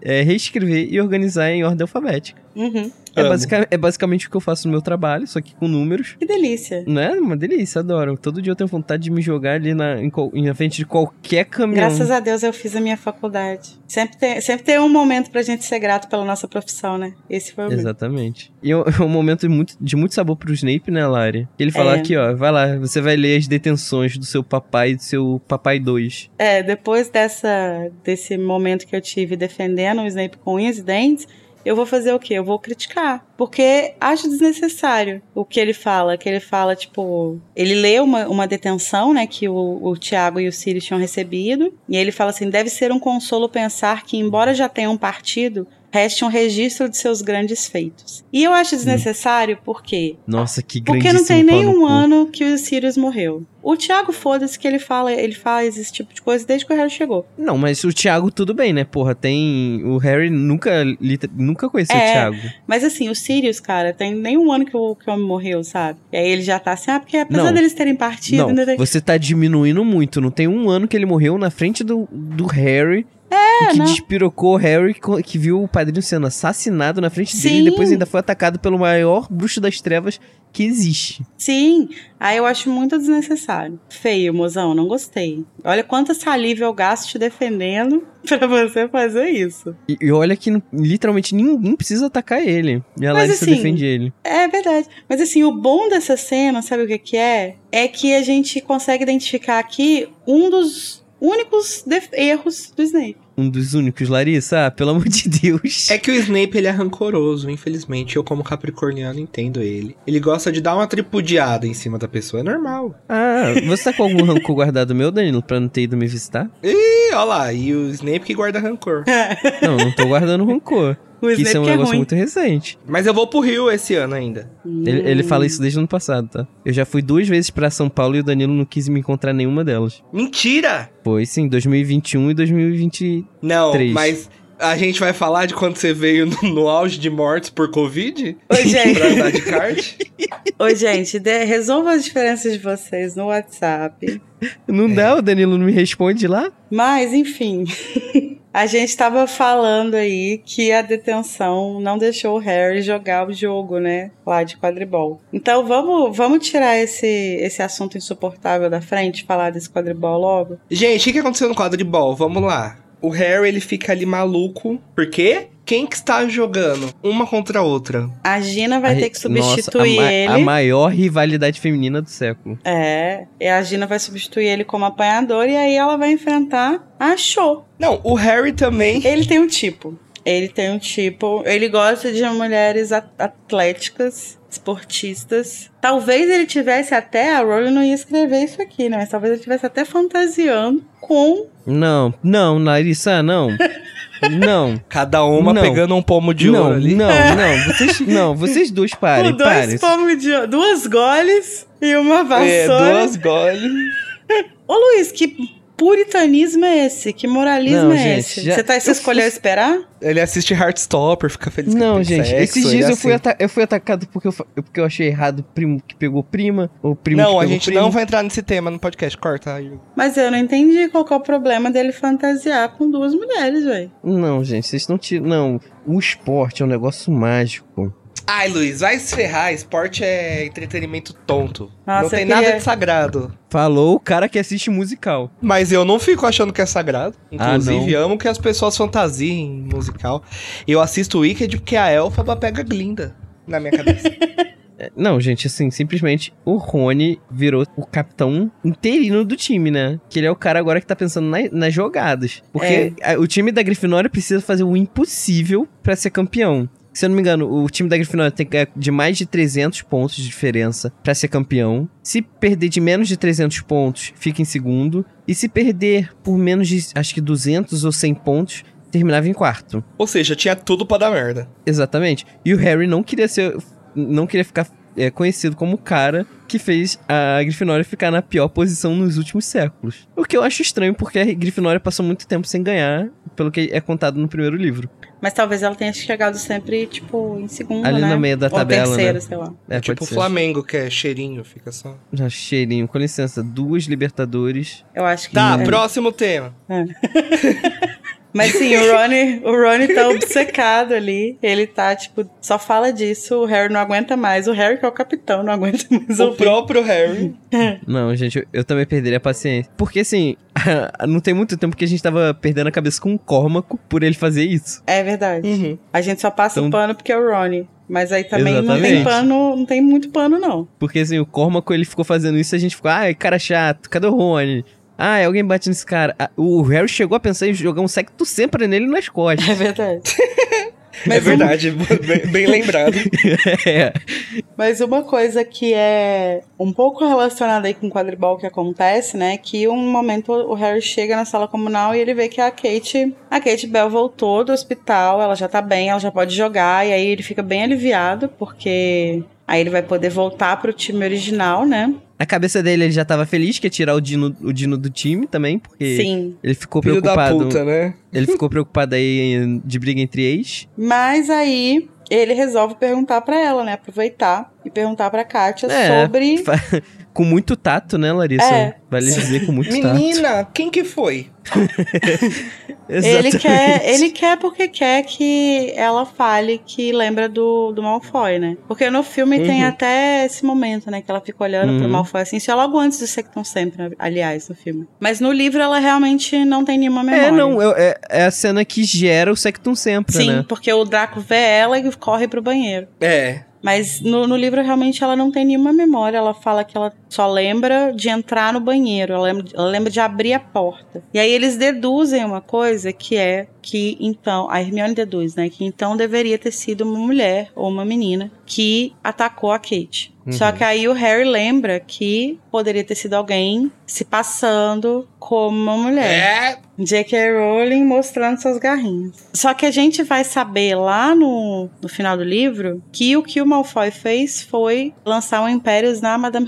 é, reescrever e organizar em ordem alfabética.
Uhum.
É,
Amo.
basica- é basicamente o que eu faço no meu trabalho, só que com números.
Que delícia.
Não é uma delícia, adoro. Todo dia eu tenho vontade de me jogar ali na, em, na frente de qualquer caminhão.
Graças a Deus eu fiz a minha faculdade. Sempre tem, sempre tem um momento pra gente ser grato pela nossa profissão, né? Esse foi o meu.
Exatamente. E é um- é um momento muito- de muito sabor pro Snape, né, Lari? Ele fala
É.
aqui, ó, vai lá, você vai ler as detenções do seu papai e do seu papai 2.
É, depois dessa, desse momento que eu tive defendendo o Snape com unhas e dentes, eu vou fazer o quê? Eu vou criticar. Porque acho desnecessário o que ele fala. Que ele fala, tipo. Ele lê uma, uma detenção, né? Que o, o Tiago e o Sirius tinham recebido. E ele fala assim: deve ser um consolo pensar que, embora já tenham partido, reste um registro de seus grandes feitos. E eu acho desnecessário porque
Nossa, que grande
porque não tem nem um ano que o Sirius morreu. O Thiago, foda-se que ele fala, ele faz esse tipo de coisa desde que o Harry chegou.
Não, mas o Thiago tudo bem, né? Porra, tem. O Harry nunca, nunca conheceu
É.
o Thiago.
Mas assim, o Sirius, cara, tem nem um ano que o, que o homem morreu, sabe? E aí ele já tá assim, ah, porque apesar
Não.
deles terem partido,
Não,
ainda tem...
você tá diminuindo muito. Não tem um ano que ele morreu na frente do, do Harry.
É,
que
não.
despirocou o Harry, que viu o padrinho sendo assassinado na frente dele
Sim.
e depois ainda foi atacado pelo maior bruxo das trevas que existe.
Sim, aí eu acho muito desnecessário. Feio, mozão, não gostei. Olha quanta saliva eu gasto te defendendo pra você fazer isso.
E, e olha que literalmente ninguém precisa atacar ele. E a Larissa
assim,
defende ele.
É verdade. Mas assim, o bom dessa cena, sabe o que que é? É que a gente consegue identificar aqui um dos únicos erros do Snape.
Um dos únicos, Larissa, ah, pelo amor de Deus.
É que o Snape ele é rancoroso, infelizmente. Eu, como capricorniano, entendo ele. Ele gosta de dar uma tripudiada em cima da pessoa. É normal.
Ah, você tá com algum rancor guardado meu, Danilo, pra não ter ido me visitar?
E olha lá, e o Snape que guarda rancor.
Não, não tô guardando rancor.
O
que isso é um
que é
negócio
ruim.
muito recente.
Mas eu vou pro Rio esse ano ainda.
Ele, ele fala isso desde o ano passado, tá? Eu já fui duas vezes pra São Paulo e o Danilo não quis me encontrar em nenhuma delas.
Mentira!
Foi sim, 2021 e 2020.
Não, mas a gente vai falar de quando você veio no, no auge de mortes por Covid?
Oi, gente.
pra andar de kart?
Oi, gente, de- resolva as diferenças de vocês no WhatsApp.
Não
É.
dá, o Danilo não me responde lá?
Mas, enfim. A gente tava falando aí que a detenção não deixou o Harry jogar o jogo, né? Lá de quadribol. Então vamos, vamos tirar esse, esse assunto insuportável da frente, falar desse quadribol logo?
Gente, o que, que aconteceu no quadribol? Vamos lá. O Harry, ele fica ali maluco. Por quê? Quem que está jogando? Uma contra a outra.
A Gina vai
Ai,
ter que substituir
nossa, a,
ele.
a maior rivalidade feminina do século.
É, e a Gina vai substituir ele como apanhador e aí ela vai enfrentar a Show.
Não, o Harry também.
Ele tem um tipo. Ele tem um tipo. Ele gosta de mulheres at- atléticas, esportistas. Talvez ele tivesse até. A Rowling não ia escrever isso aqui, né? Mas talvez ele tivesse até fantasiando com.
Não, não, Larissa, não. Não.
Cada uma
Não.
pegando um pomo de
não,
ouro ali.
não, não, vocês, não, vocês dois parem,
dois
parem.
pomos de. duas goles e uma
É,
vassoura.
duas goles.
Ô Luiz, que puritanismo é esse? Que moralismo
Não,
é
gente,
esse?
já-
Você, tá, você
eu
escolheu esperar?
Ele assiste Heartstopper, fica feliz que
Não, gente,
sexo,
esses dias eu, fui
assim.
ata- eu fui atacado porque eu, porque eu achei errado o primo que pegou prima, ou primo que
Não, a gente
primo.
não vai entrar nesse tema no podcast, corta aí.
Mas eu não entendi qual que é o problema dele fantasiar com duas mulheres, velho.
Não, gente, vocês não tiram. Não, o esporte é um negócio mágico.
Ai, Luiz, vai se ferrar, esporte é entretenimento tonto.
Nossa,
não tem
eu
nada
queria-
de sagrado.
Falou o cara que assiste musical.
Mas eu não fico achando que é sagrado.
Ah,
Inclusive, amo que as pessoas fantasiem musical. Eu assisto o Wicked porque a Elfaba pega Glinda na minha cabeça.
É, Não, gente, assim, simplesmente o Rony virou o capitão interino do time, né? Que ele é o cara agora que tá pensando na- nas jogadas. Porque a- o time da Grifinória precisa fazer o impossível pra ser campeão. Se eu não me engano, o time da Grifinória tem que ganhar de mais de 300 pontos de diferença pra ser campeão. Se perder de menos de 300 pontos, fica em segundo. E se perder por menos de, acho que 200 ou 100 pontos, terminava em quarto.
Ou seja, tinha tudo pra dar merda.
Exatamente. E o Harry não queria ser. Não queria ficar é, conhecido como o cara que fez a Grifinória ficar na pior posição nos últimos séculos. O que eu acho estranho, porque a Grifinória passou muito tempo sem ganhar, pelo que é contado no primeiro livro.
Mas talvez ela tenha chegado sempre, tipo, em segundo,
Ali
né?
no meio da
Ou
tabela,
terceiro,
né?
sei lá.
É,
tipo o. Flamengo, que é cheirinho, fica só.
Já cheirinho, com licença, duas Libertadores.
Eu acho que...
Tá,
é.
próximo tema.
Mas sim, o Rony, o Rony tá obcecado ali. Ele tá, tipo, só fala disso. O Harry não aguenta mais. O Harry, que é o capitão, não aguenta mais
O
ouvir.
próprio Harry.
Não, gente, eu, eu também perderia a paciência. Porque assim, não tem muito tempo que a gente tava perdendo a cabeça com o Córmaco por ele fazer isso.
É verdade.
Uhum.
A gente só passa o
Então-
pano porque é o Rony. Mas aí também não tem
Exatamente.
pano, não tem muito pano, não.
Porque assim, o Cormaco ele ficou fazendo isso e a gente ficou, ai, cara chato, cadê o Rony? Ai, alguém bate nesse cara. Ah, O Harry chegou a pensar em jogar um secto sempre nele nas costas.
É verdade.
é
Mas uma-
verdade, bem, bem lembrado.
é.
Mas uma coisa que é um pouco relacionada aí com o quadribol que acontece, né? Que um momento o Harry chega na sala comunal e ele vê que a Kate, a Kate Bell voltou do hospital, ela já tá bem, ela já pode jogar, e aí ele fica bem aliviado, porque aí ele vai poder voltar pro time original, né?
Na cabeça dele ele já tava feliz que ia tirar o Dino, o Dino do time também, porque
Sim.
ele ficou
Filho da
preocupado.
puta, né?
Ele ficou preocupado aí de briga entre ex.
Mas aí ele resolve perguntar pra ela, né? Aproveitar e perguntar pra Kátia
É,
sobre.
Com muito tato, né, Larissa?
É.
Vale dizer com muito tato.
Menina, quem que foi?
Ele quer, ele quer porque quer que ela fale que lembra do, do Malfoy, né? Porque no filme tem
Uhum.
até esse momento, né? Que ela fica olhando pro
Uhum.
Malfoy assim. Isso é logo antes do Sectum Sempre, aliás, no filme. Mas no livro ela realmente não tem nenhuma memória.
É, não, é, é- é a cena que gera o Sectum sempre,
Sim,
né?
porque o Draco vê ela e corre pro banheiro.
É.
Mas no, no livro realmente ela não tem nenhuma memória. Ela fala que ela só lembra de entrar no banheiro. Ela lembra, ela lembra de abrir a porta. E aí eles deduzem uma coisa que é que então. A Hermione deduz, né? Que então deveria ter sido uma mulher ou uma menina que atacou a Kate.
Uhum.
Só que aí o Harry lembra que poderia ter sido alguém se passando como uma mulher.
É.
J.K. Rowling mostrando suas garrinhas. Só que a gente vai saber lá no, no final do livro que o que o Malfoy fez foi lançar um Impérios na Madame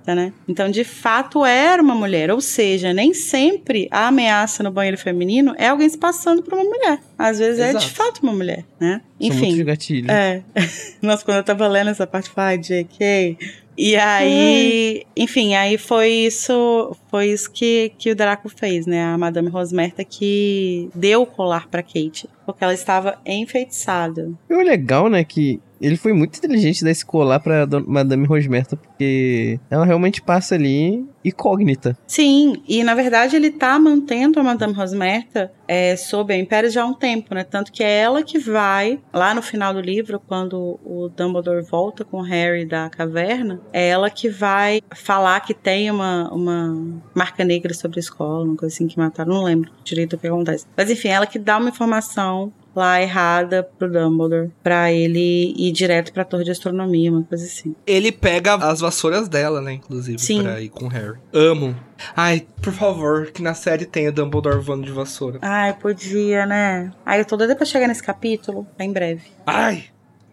Rosmerta, né? Então, de fato, era uma mulher. Ou seja, nem sempre a ameaça no banheiro feminino é alguém se passando por uma mulher. Às vezes é de
Exato.
fato uma mulher, né?
São
Enfim.
muitos gatilhos.
É. Nossa, quando eu tava lendo essa parte, eu falei, ai, JK. E aí, enfim, aí foi isso, foi isso que, que o Draco fez, né? A Madame Rosmerta que deu o colar pra Kate, porque ela estava enfeitiçada.
E o legal, né, que ele foi muito inteligente dar esse colar pra Madame Rosmerta, porque ela realmente passa ali incógnita.
Sim, e na verdade ele tá mantendo a Madame Rosmerta é, sob a Império já há um tempo, né? Tanto que é ela que vai, lá no final do livro, quando o Dumbledore volta com o Harry da caverna, é ela que vai falar que tem uma, uma marca negra sobre a escola, uma coisa assim que mataram, não lembro direito o que acontece. Mas enfim, ela que dá uma informação lá errada pro Dumbledore, pra ele ir direto pra torre de astronomia, uma coisa assim.
Ele pega as vassouras dela, né? Inclusive,
Sim.
pra ir com o Harry. Amo. Ai, por favor, que na série tenha Dumbledore voando de vassoura.
Ai, podia, né? Ai, eu tô doida pra chegar nesse capítulo, tá em breve.
Ai!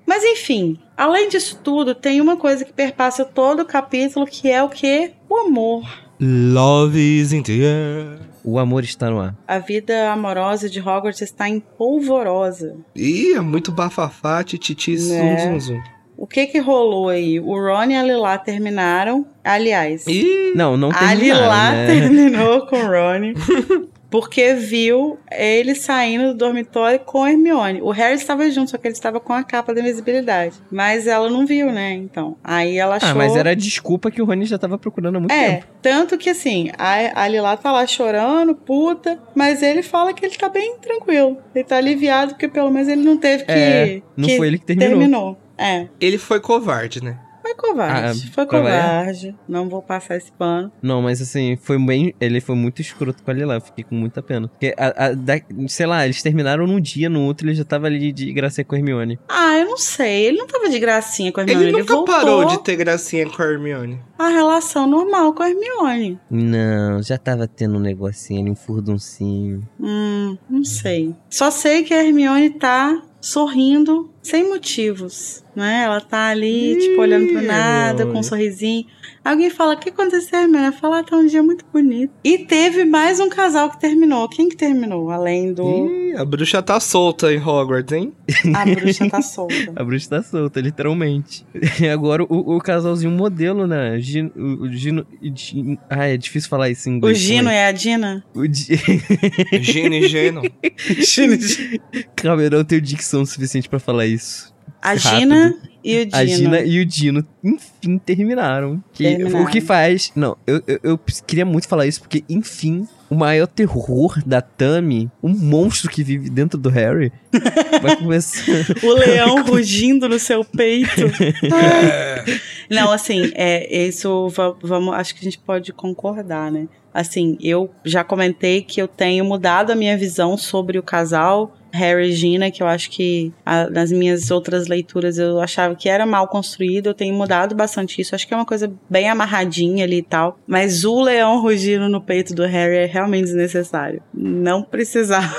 Mas enfim, além disso tudo, tem uma coisa que perpassa todo o capítulo, que é o que? O amor.
Love is in the air.
O amor está no ar.
A vida amorosa de Hogwarts está em polvorosa.
Ih, é muito bafafá, tititi, zum,
Né?
zum, zum.
O que que rolou aí? O Ron e a Lilá terminaram. Aliás,
Ih,
Não, não
a
terminaram,
Lilá
né?
terminou com o Ron. Porque viu ele saindo do dormitório com a Hermione. O Harry estava junto, só que ele estava com a capa da invisibilidade. Mas ela não viu, né? Então. Aí ela achou.
Ah, mas era a desculpa que o Rony já tava procurando há muito
É,
tempo.
tanto que assim, a, a Lilá tá lá chorando, puta, mas ele fala que ele tá bem tranquilo. Ele tá aliviado porque pelo menos ele não teve que.
É, não
que
foi ele que terminou.
terminou. É,
ele foi covarde, né?
Foi covarde.
Ah,
foi
é?
covarde. Não vou passar esse pano.
Não, mas assim, foi bem. Ele foi muito escroto com a Lila, eu fiquei com muita pena. Porque, a, a- da- sei lá, eles terminaram num dia, no outro ele já tava ali de graça com a Hermione.
Ah, eu não sei. Ele não tava de gracinha com a Hermione.
Ele
Ele,
nunca
voltou
parou de ter gracinha com a Hermione.
a relação normal com a Hermione.
Não, já tava tendo um negocinho ali, um furduncinho.
Hum, não sei. Só sei que a Hermione tá sorrindo sem motivos, né? Ela tá ali,
Ih,
tipo, olhando pro nada, com um sorrisinho. Alguém fala, o que aconteceu, Hermione? Ela fala, ah, tá um dia muito bonito. E teve mais um casal que terminou. Quem que terminou? Além do...
Ih, a bruxa tá solta em Hogwarts, hein?
A bruxa tá solta.
A bruxa tá solta, literalmente. E agora o, o casalzinho modelo, né? Gino, o, o Gino, Gino- Ah, é difícil falar isso em
O
inglês.
Gino é a Dina?
O Di-
Gino e Geno.
Calma, eu não tenho dicção suficiente pra falar isso.
A
Rápido.
Gina e o Dino.
A Gina e o Dino, enfim, terminaram. Que,
Terminaram.
O que faz. Não, eu, eu, eu queria muito falar isso, porque, enfim, o maior terror da Tami, um monstro que vive dentro do Harry, vai começar.
O leão rugindo no seu peito. Não, assim, é, isso va- vamos, acho que a gente pode concordar, né? Assim, eu já comentei que eu tenho mudado a minha visão sobre o casal Harry e Gina, que eu acho que a- nas minhas outras leituras eu achava que era mal construído, eu tenho mudado bastante isso. Acho que é uma coisa bem amarradinha ali e tal. Mas o leão rugindo no peito do Harry é realmente desnecessário. Não precisava.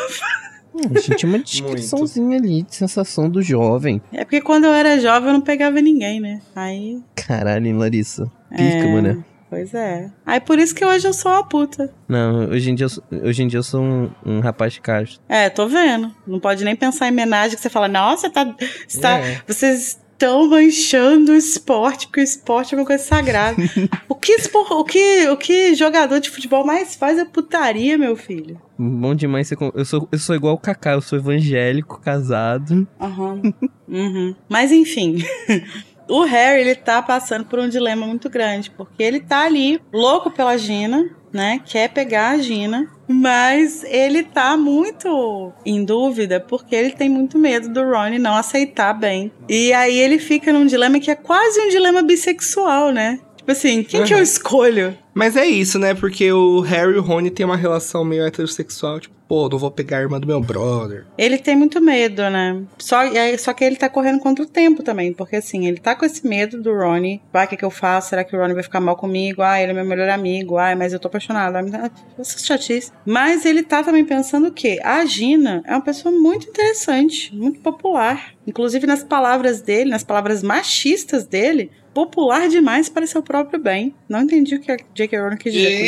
Hum, gente, uma descriçãozinha ali de sensação do jovem.
É porque quando eu era jovem eu não pegava ninguém, né? Aí
Caralho, hein, Larissa. Pica,
É.
mané.
Pois é. Aí por isso que hoje eu sou uma puta.
Não, hoje em dia eu sou, hoje em dia eu sou um, um rapaz casto.
É, tô vendo. Não pode nem pensar em homenagem que você fala, nossa, tá, está,
É.
vocês estão manchando o esporte, porque o esporte é uma coisa sagrada. o, que espor- o, que, o que jogador de futebol mais faz é putaria, meu filho.
Bom demais Eu sou, eu sou igual o Kaká, eu sou evangélico, casado.
Aham. Uhum. Mas enfim. O Harry, ele tá passando por um dilema muito grande, porque ele tá ali, louco pela Gina, né? Quer pegar a Gina, mas ele tá muito em dúvida, porque ele tem muito medo do Ron não aceitar bem. E aí ele fica num dilema que é quase um dilema bissexual, né? Tipo assim, quem que eu
Uhum.
escolho?
Mas é isso, né? Porque o Harry e o Rony têm uma relação meio heterossexual. Tipo, pô, não vou pegar a irmã do meu brother.
Ele tem muito medo, né? Só, só que ele tá correndo contra o tempo também, porque assim, ele tá com esse medo do Ronnie. Vai, o que, que eu faço? Será que o Ronnie vai ficar mal comigo? Ah, ele é meu melhor amigo. Ai, mas eu tô apaixonado. Ai, me dá- Essa chatice. Mas ele tá também pensando o quê? A Gina é uma pessoa muito interessante, muito popular. Inclusive nas palavras dele, nas palavras machistas dele, popular demais para seu próprio bem. Não entendi o que a J.K. Rowling quis dizer.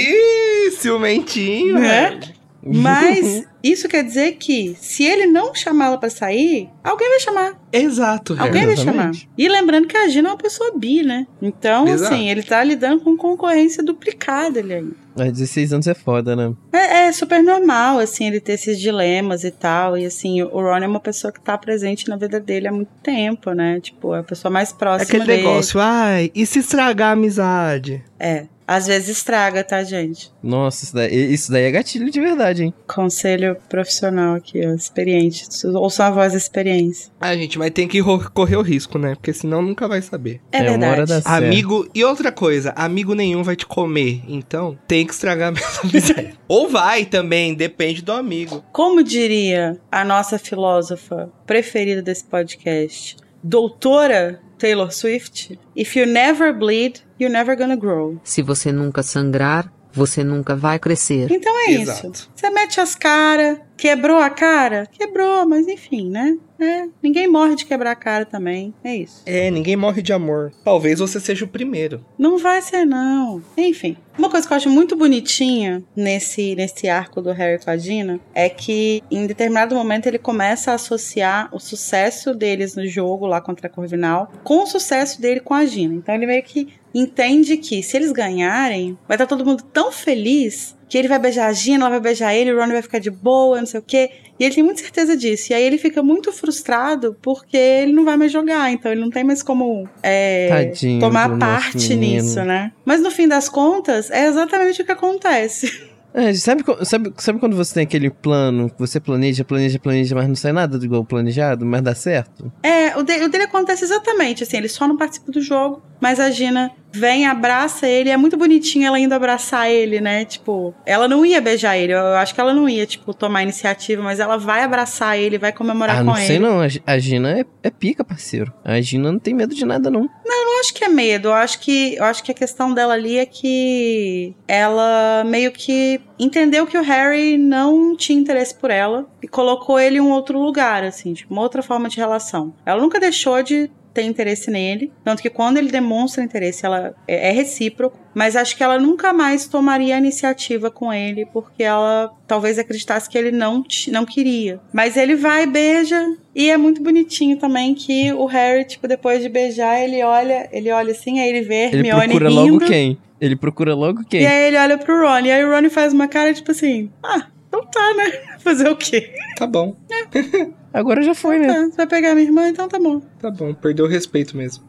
Ih, ciumentinho,
Né? Mas isso quer dizer que se ele não chamá-la pra sair, alguém vai chamar.
Exato.
Alguém vai chamar.
exatamente.
E lembrando que a Gina é uma pessoa bi, né? Então,
Exato.
assim, ele tá lidando com concorrência duplicada ali ainda.
Mas 16 anos é foda, né?
É, é super normal, assim, ele ter esses dilemas e tal. E assim, o Ron é uma pessoa que tá presente na vida dele há muito tempo, né? Tipo, é a pessoa mais
É
próxima
aquele
dele.
negócio, ai, e se estragar a amizade?
É. Às vezes estraga, tá, gente?
Nossa, isso daí, isso daí é gatilho de verdade, hein?
Conselho profissional aqui, ó, experiente. Ouça a voz da experiência.
Ah, gente, mas tem que correr o risco, né? Porque senão nunca vai saber.
É,
É, uma
verdade.
hora da-.
Amigo, e outra coisa, amigo nenhum vai te comer, então tem que estragar a mesma amizade. Ou vai também, depende do amigo.
Como diria a nossa filósofa preferida desse podcast, doutora Taylor Swift, if you never bleed, you're never gonna grow.
Se você nunca sangrar, você nunca vai crescer.
Então é
Exato.
isso. Você mete as caras, quebrou a cara? Quebrou, mas enfim, né? É, ninguém morre de quebrar a cara também. É isso.
É, ninguém morre de amor. Talvez você seja o primeiro.
Não vai ser, não. Enfim. Uma coisa que eu acho muito bonitinha nesse, nesse arco do Harry com a Gina é que em determinado momento ele começa a associar o sucesso deles no jogo lá contra a Corvinal com o sucesso dele com a Gina. Então ele meio que entende que se eles ganharem, vai estar todo mundo tão feliz que ele vai beijar a Gina, ela vai beijar ele, o Ron vai ficar de boa, não sei o quê. E ele tem muita certeza disso. E aí ele fica muito frustrado porque ele não vai mais jogar. Então ele não tem mais como é,
Tadinho
tomar parte nisso, né? Mas no fim das contas, é exatamente o que acontece.
É, sabe, sabe, sabe quando você tem aquele plano, você planeja, planeja, planeja, mas não sai nada do igual planejado, mas dá certo?
É, o, o dele acontece exatamente assim, ele só não participa do jogo, mas a Gina vem, abraça ele, é muito bonitinho ela indo abraçar ele, né? Tipo, ela não ia beijar ele, eu acho que ela não ia, tipo, tomar iniciativa, mas ela vai abraçar ele, vai comemorar
ah,
com
não
ele.
sei não, a, Gi- a Gina é, é pica, parceiro. A Gina não tem medo de nada, não.
Eu acho que é medo, eu acho que, eu acho que a questão dela ali é que ela meio que entendeu que o Harry não tinha interesse por ela e colocou ele em um outro lugar, assim, tipo, uma outra forma de relação. Ela nunca deixou de ter interesse nele, tanto que quando ele demonstra interesse, ela é, é recíproco, mas acho que ela nunca mais tomaria a iniciativa com ele, porque ela talvez acreditasse que ele não, não queria. Mas ele vai, beija, e é muito bonitinho também que o Harry, tipo, depois de beijar, ele olha, ele olha assim, aí ele vê
Ele
Hermione
procura
rindo,
logo quem? Ele procura logo quem?
e aí ele olha pro Ron, e aí o Ron faz uma cara, tipo assim, ah, então tá, né? Fazer o quê?
Tá bom,
Agora já foi, né?
Tá, você vai pegar minha irmã, então tá bom.
tá bom. Perdeu o respeito mesmo.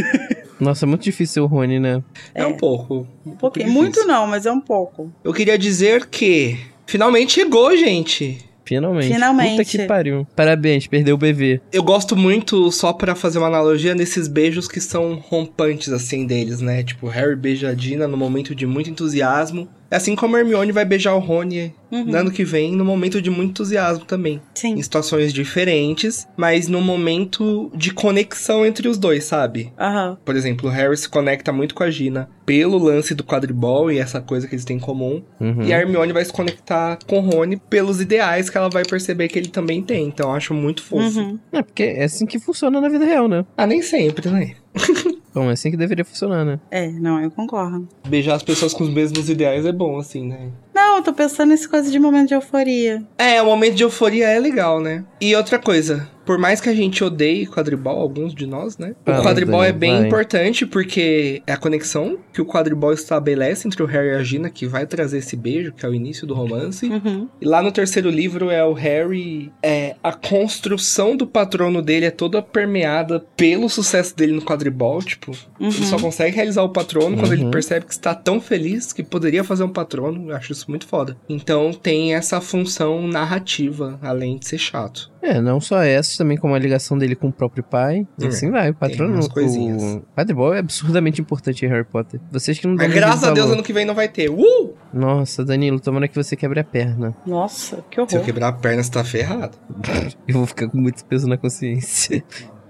Nossa, é muito difícil ser o Rony, né?
É, um pouco. Um
Um pouquinho. Muito não, mas é um pouco.
Eu queria dizer que finalmente chegou, gente.
Finalmente.
Finalmente.
Puta que pariu. Parabéns, perdeu o bebê.
Eu gosto muito, só pra fazer uma analogia, nesses beijos que são rompantes, assim, deles, né? Tipo, Harry beija a Dina no momento de muito entusiasmo. É assim como a Hermione vai beijar o Rony
Uhum.
no ano que vem, no momento de muito entusiasmo também.
Sim.
Em situações diferentes, mas no momento de conexão entre os dois, sabe?
Aham.
Por exemplo, o Harry se conecta muito com a Gina pelo lance do quadribol e essa coisa que eles têm em comum.
Uhum.
E a Hermione vai se conectar com o Rony pelos ideais que ela vai perceber que ele também tem. Então eu acho muito fofo.
Uhum.
É, porque é assim que funciona na vida real, né?
Ah, nem sempre, né?
Bom, é assim que deveria funcionar, né?
É, não, eu concordo.
Beijar as pessoas com os mesmos ideais é bom, assim, né?
Não, eu tô pensando nessa coisa de momento de euforia.
É, o momento de euforia é legal, né? E outra coisa, por mais que a gente odeie quadribol, alguns de nós, né? O quadribol é bem
vai.
importante porque é a conexão que o quadribol estabelece entre o Harry e a Gina, que vai trazer esse beijo, que é o início do romance.
Uhum.
E lá no terceiro livro é o Harry. É, a construção do patrono dele é toda permeada pelo sucesso dele no quadribol. Tipo,
Uhum.
ele só consegue realizar o patrono quando ele
Uhum.
percebe que está tão feliz que poderia fazer um patrono. Eu acho isso muito foda. Então tem essa função narrativa, além de ser chato.
É, não só essa, também como a ligação dele com o próprio pai. E
É,
assim vai, o patrono.
umas coisinhas.
O quadribol é absurdamente importante em Harry Potter. Vocês que não
Mas graças a Deus
valor.
ano que vem não vai ter. Uh!
Nossa, Danilo, tomara que você quebre a perna.
Nossa, que
Se eu
horror.
quebrar a perna, você tá ferrado.
Eu vou ficar com muito peso na consciência.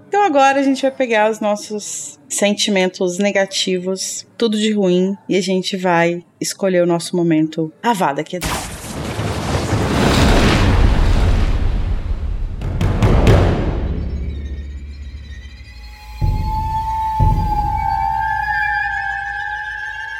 Então agora a gente vai pegar os nossos sentimentos negativos, tudo de ruim, e a gente vai escolher o nosso momento Avada Kedavra.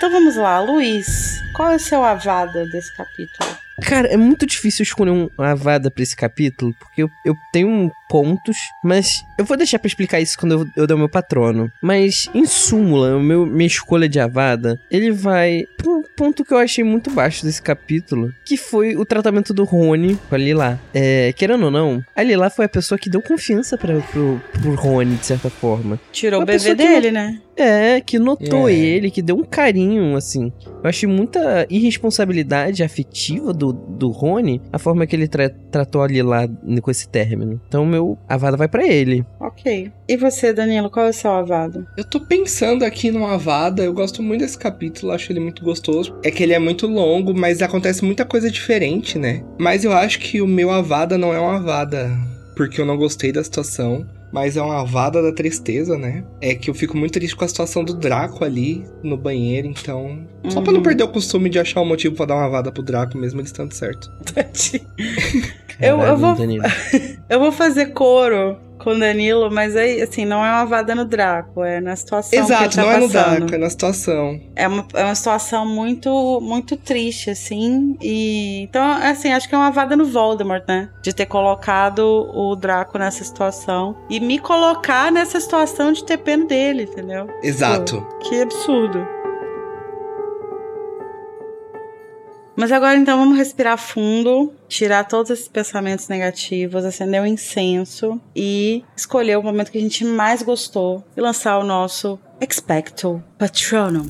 Então vamos lá, Luiz. Qual é o seu Avada desse capítulo?
Cara, é muito difícil escolher um- uma avada pra esse capítulo, porque eu, eu tenho pontos, mas eu vou deixar pra explicar isso quando eu, eu der o meu patrono. Mas, em súmula, o meu, minha escolha de avada, ele vai pra um ponto que eu achei muito baixo desse capítulo, que foi o tratamento do Rony com a Lila. É, querendo ou não, a Lila foi a pessoa que deu confiança pra, pro, pro Rony, de certa forma.
Tirou
Uma
o bebê dele, né?
É, que notou
É.
ele, que deu um carinho, assim. Eu achei muita irresponsabilidade afetiva do, do Rony, a forma que ele tra- tratou ali lá com esse término. Então, meu avada vai pra ele.
Ok. E você, Danilo, qual é o seu Avada?
Eu tô pensando aqui no Avada, eu gosto muito desse capítulo, acho ele muito gostoso. É que ele é muito longo, mas acontece muita coisa diferente, né? Mas eu acho que o meu Avada não é um Avada porque eu não gostei da situação. Mas é uma vada da tristeza, né? É que eu fico muito triste com a situação do Draco ali no banheiro, então. Só pra não
Uhum.
perder o costume de achar um motivo pra dar uma vada pro Draco, mesmo ele estando certo.
Eu- eu vou-. Eu vou fazer coro com o Danilo, mas aí, assim, não é uma vada no Draco, é na situação
Exato,
que tá
não é no
passando.
Draco, é na situação.
É uma, é uma situação muito, muito triste, assim. E então, assim, acho que é uma vada no Voldemort, né? De ter colocado o Draco nessa situação e me colocar nessa situação de ter pena dele, entendeu?
Exato.
Que absurdo. Mas agora então vamos respirar fundo, tirar todos esses pensamentos negativos, acender o incenso e escolher o momento que a gente mais gostou e lançar o nosso Expecto Patronum.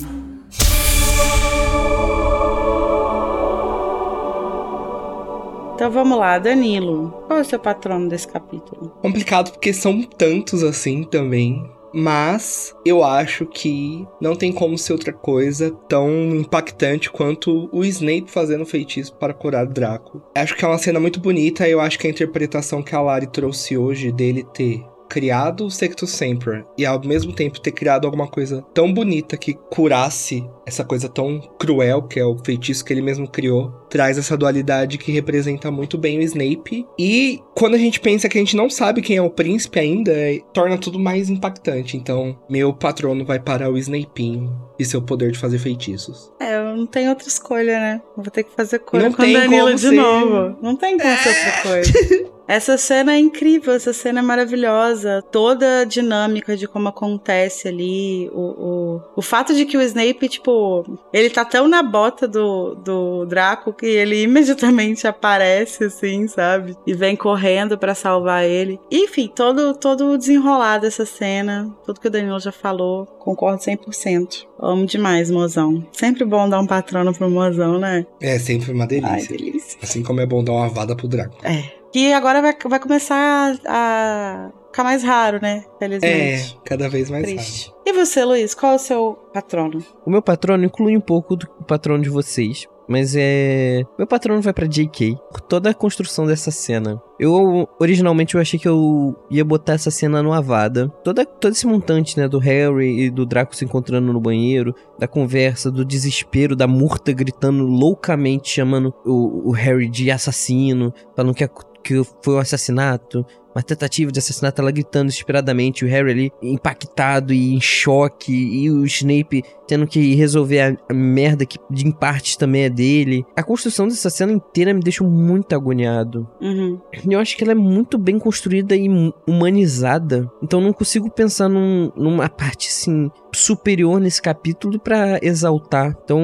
Então vamos lá, Danilo. Qual é o seu patrono desse capítulo?
Complicado porque são tantos assim também. Mas eu acho que não tem como ser outra coisa tão impactante quanto o Snape fazendo feitiço para curar Draco. Acho que é uma cena muito bonita e eu acho que a interpretação que a Lari trouxe hoje dele ter criado o Sectus Sempra e ao mesmo tempo ter criado alguma coisa tão bonita que curasse essa coisa tão cruel que é o feitiço que ele mesmo criou, traz essa dualidade que representa muito bem o Snape. E quando a gente pensa que a gente não sabe quem é o príncipe ainda, é- torna tudo mais impactante. Então, meu patrono vai para o Snapinho e seu poder de fazer feitiços.
É, eu não tenho outra escolha, né? Vou ter que fazer coisa
Não
com o Danilo de
ser.
novo. Não tem como ser outra coisa. Essa cena é incrível, essa cena é maravilhosa. Toda a dinâmica de como acontece ali. O, o, o fato de que o Snape, tipo, ele tá tão na bota do, do Draco que ele imediatamente aparece, assim, sabe? E vem correndo pra salvar ele. Enfim, todo, todo o desenrolar dessa cena, tudo que o Danilo já falou, concordo 100%. Amo demais, mozão. Sempre bom dar um patrono pro mozão, né?
É sempre uma
Ai,
delícia.
delícia.
Assim como é bom dar uma vada pro Draco.
É. Que agora vai, vai começar a ficar mais raro, né?
É,
Felizmente.
cada vez mais raro.
Triste. E você, Luiz, qual é o seu patrono?
O meu patrono inclui um pouco do patrono de vocês. Mas é. Meu patrono vai pra JK. Por toda a construção dessa cena. Eu, originalmente, eu achei que eu ia botar essa cena no Avada. Toda, todo esse montante, né? Do Harry e do Draco se encontrando no banheiro. Da conversa, do desespero, da Murta gritando loucamente, chamando o, o Harry de assassino. Falando que, a- que foi um assassinato. Uma tentativa de assassinato, ela gritando desesperadamente. O Harry ali impactado e em choque. E o Snape tendo que resolver a, a merda que de em partes também é dele. A construção dessa cena inteira me deixa muito agoniado.
Uhum.
Eu acho que ela é muito bem construída e hum- humanizada. Então não consigo pensar num- numa parte assim superior nesse capítulo pra exaltar. Então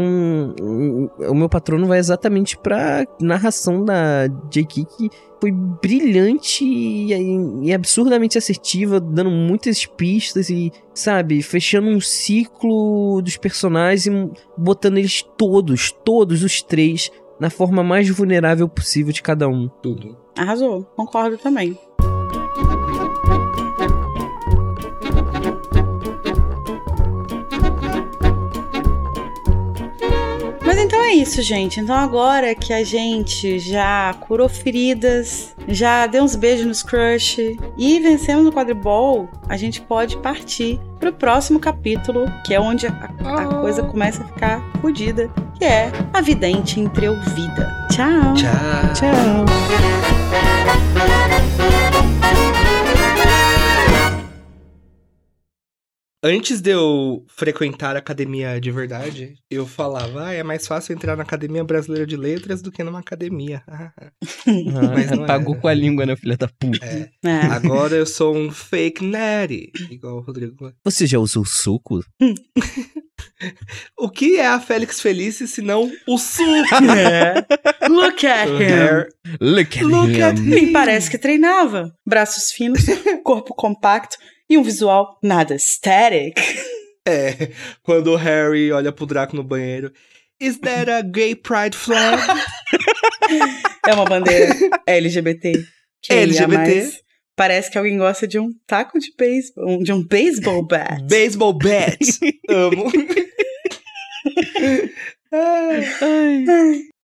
o meu patrono vai exatamente pra narração da J.K. que foi brilhante e, e absurdamente assertiva, dando muitas pistas e, sabe, fechando um ciclo dos personagens e botando eles todos, todos os três, na forma mais vulnerável possível de cada um.
Tudo.
Arrasou. Concordo também. É isso, gente. Então agora que a gente já curou feridas, já deu uns beijos nos crush e vencemos o quadribol, a gente pode partir pro próximo capítulo, que é onde a, a coisa começa a ficar fodida, que é a vidente entreouvida. Tchau.
Tchau.
Tchau.
Antes de eu frequentar a academia de verdade, eu falava, ah, é mais fácil entrar na Academia Brasileira de Letras do que numa academia. Mas não é.
Pagou com a língua, né, filha da puta?
É.
É.
Agora eu sou um fake nerdy, igual o Rodrigo.
Você já usou suco?
O que é a Félix Felice se não o suco?
Look at him.
Look at
Look at
him.
Parece que treinava. Braços finos, corpo compacto e um visual nada static.
É, quando o Harry olha pro Draco no banheiro. Is that a gay pride flag?
É uma bandeira LGBT.
LGBT.
Parece que alguém gosta de um taco de beisebol, de um baseball bat.
Baseball bat. Amo. Ai.
Ai.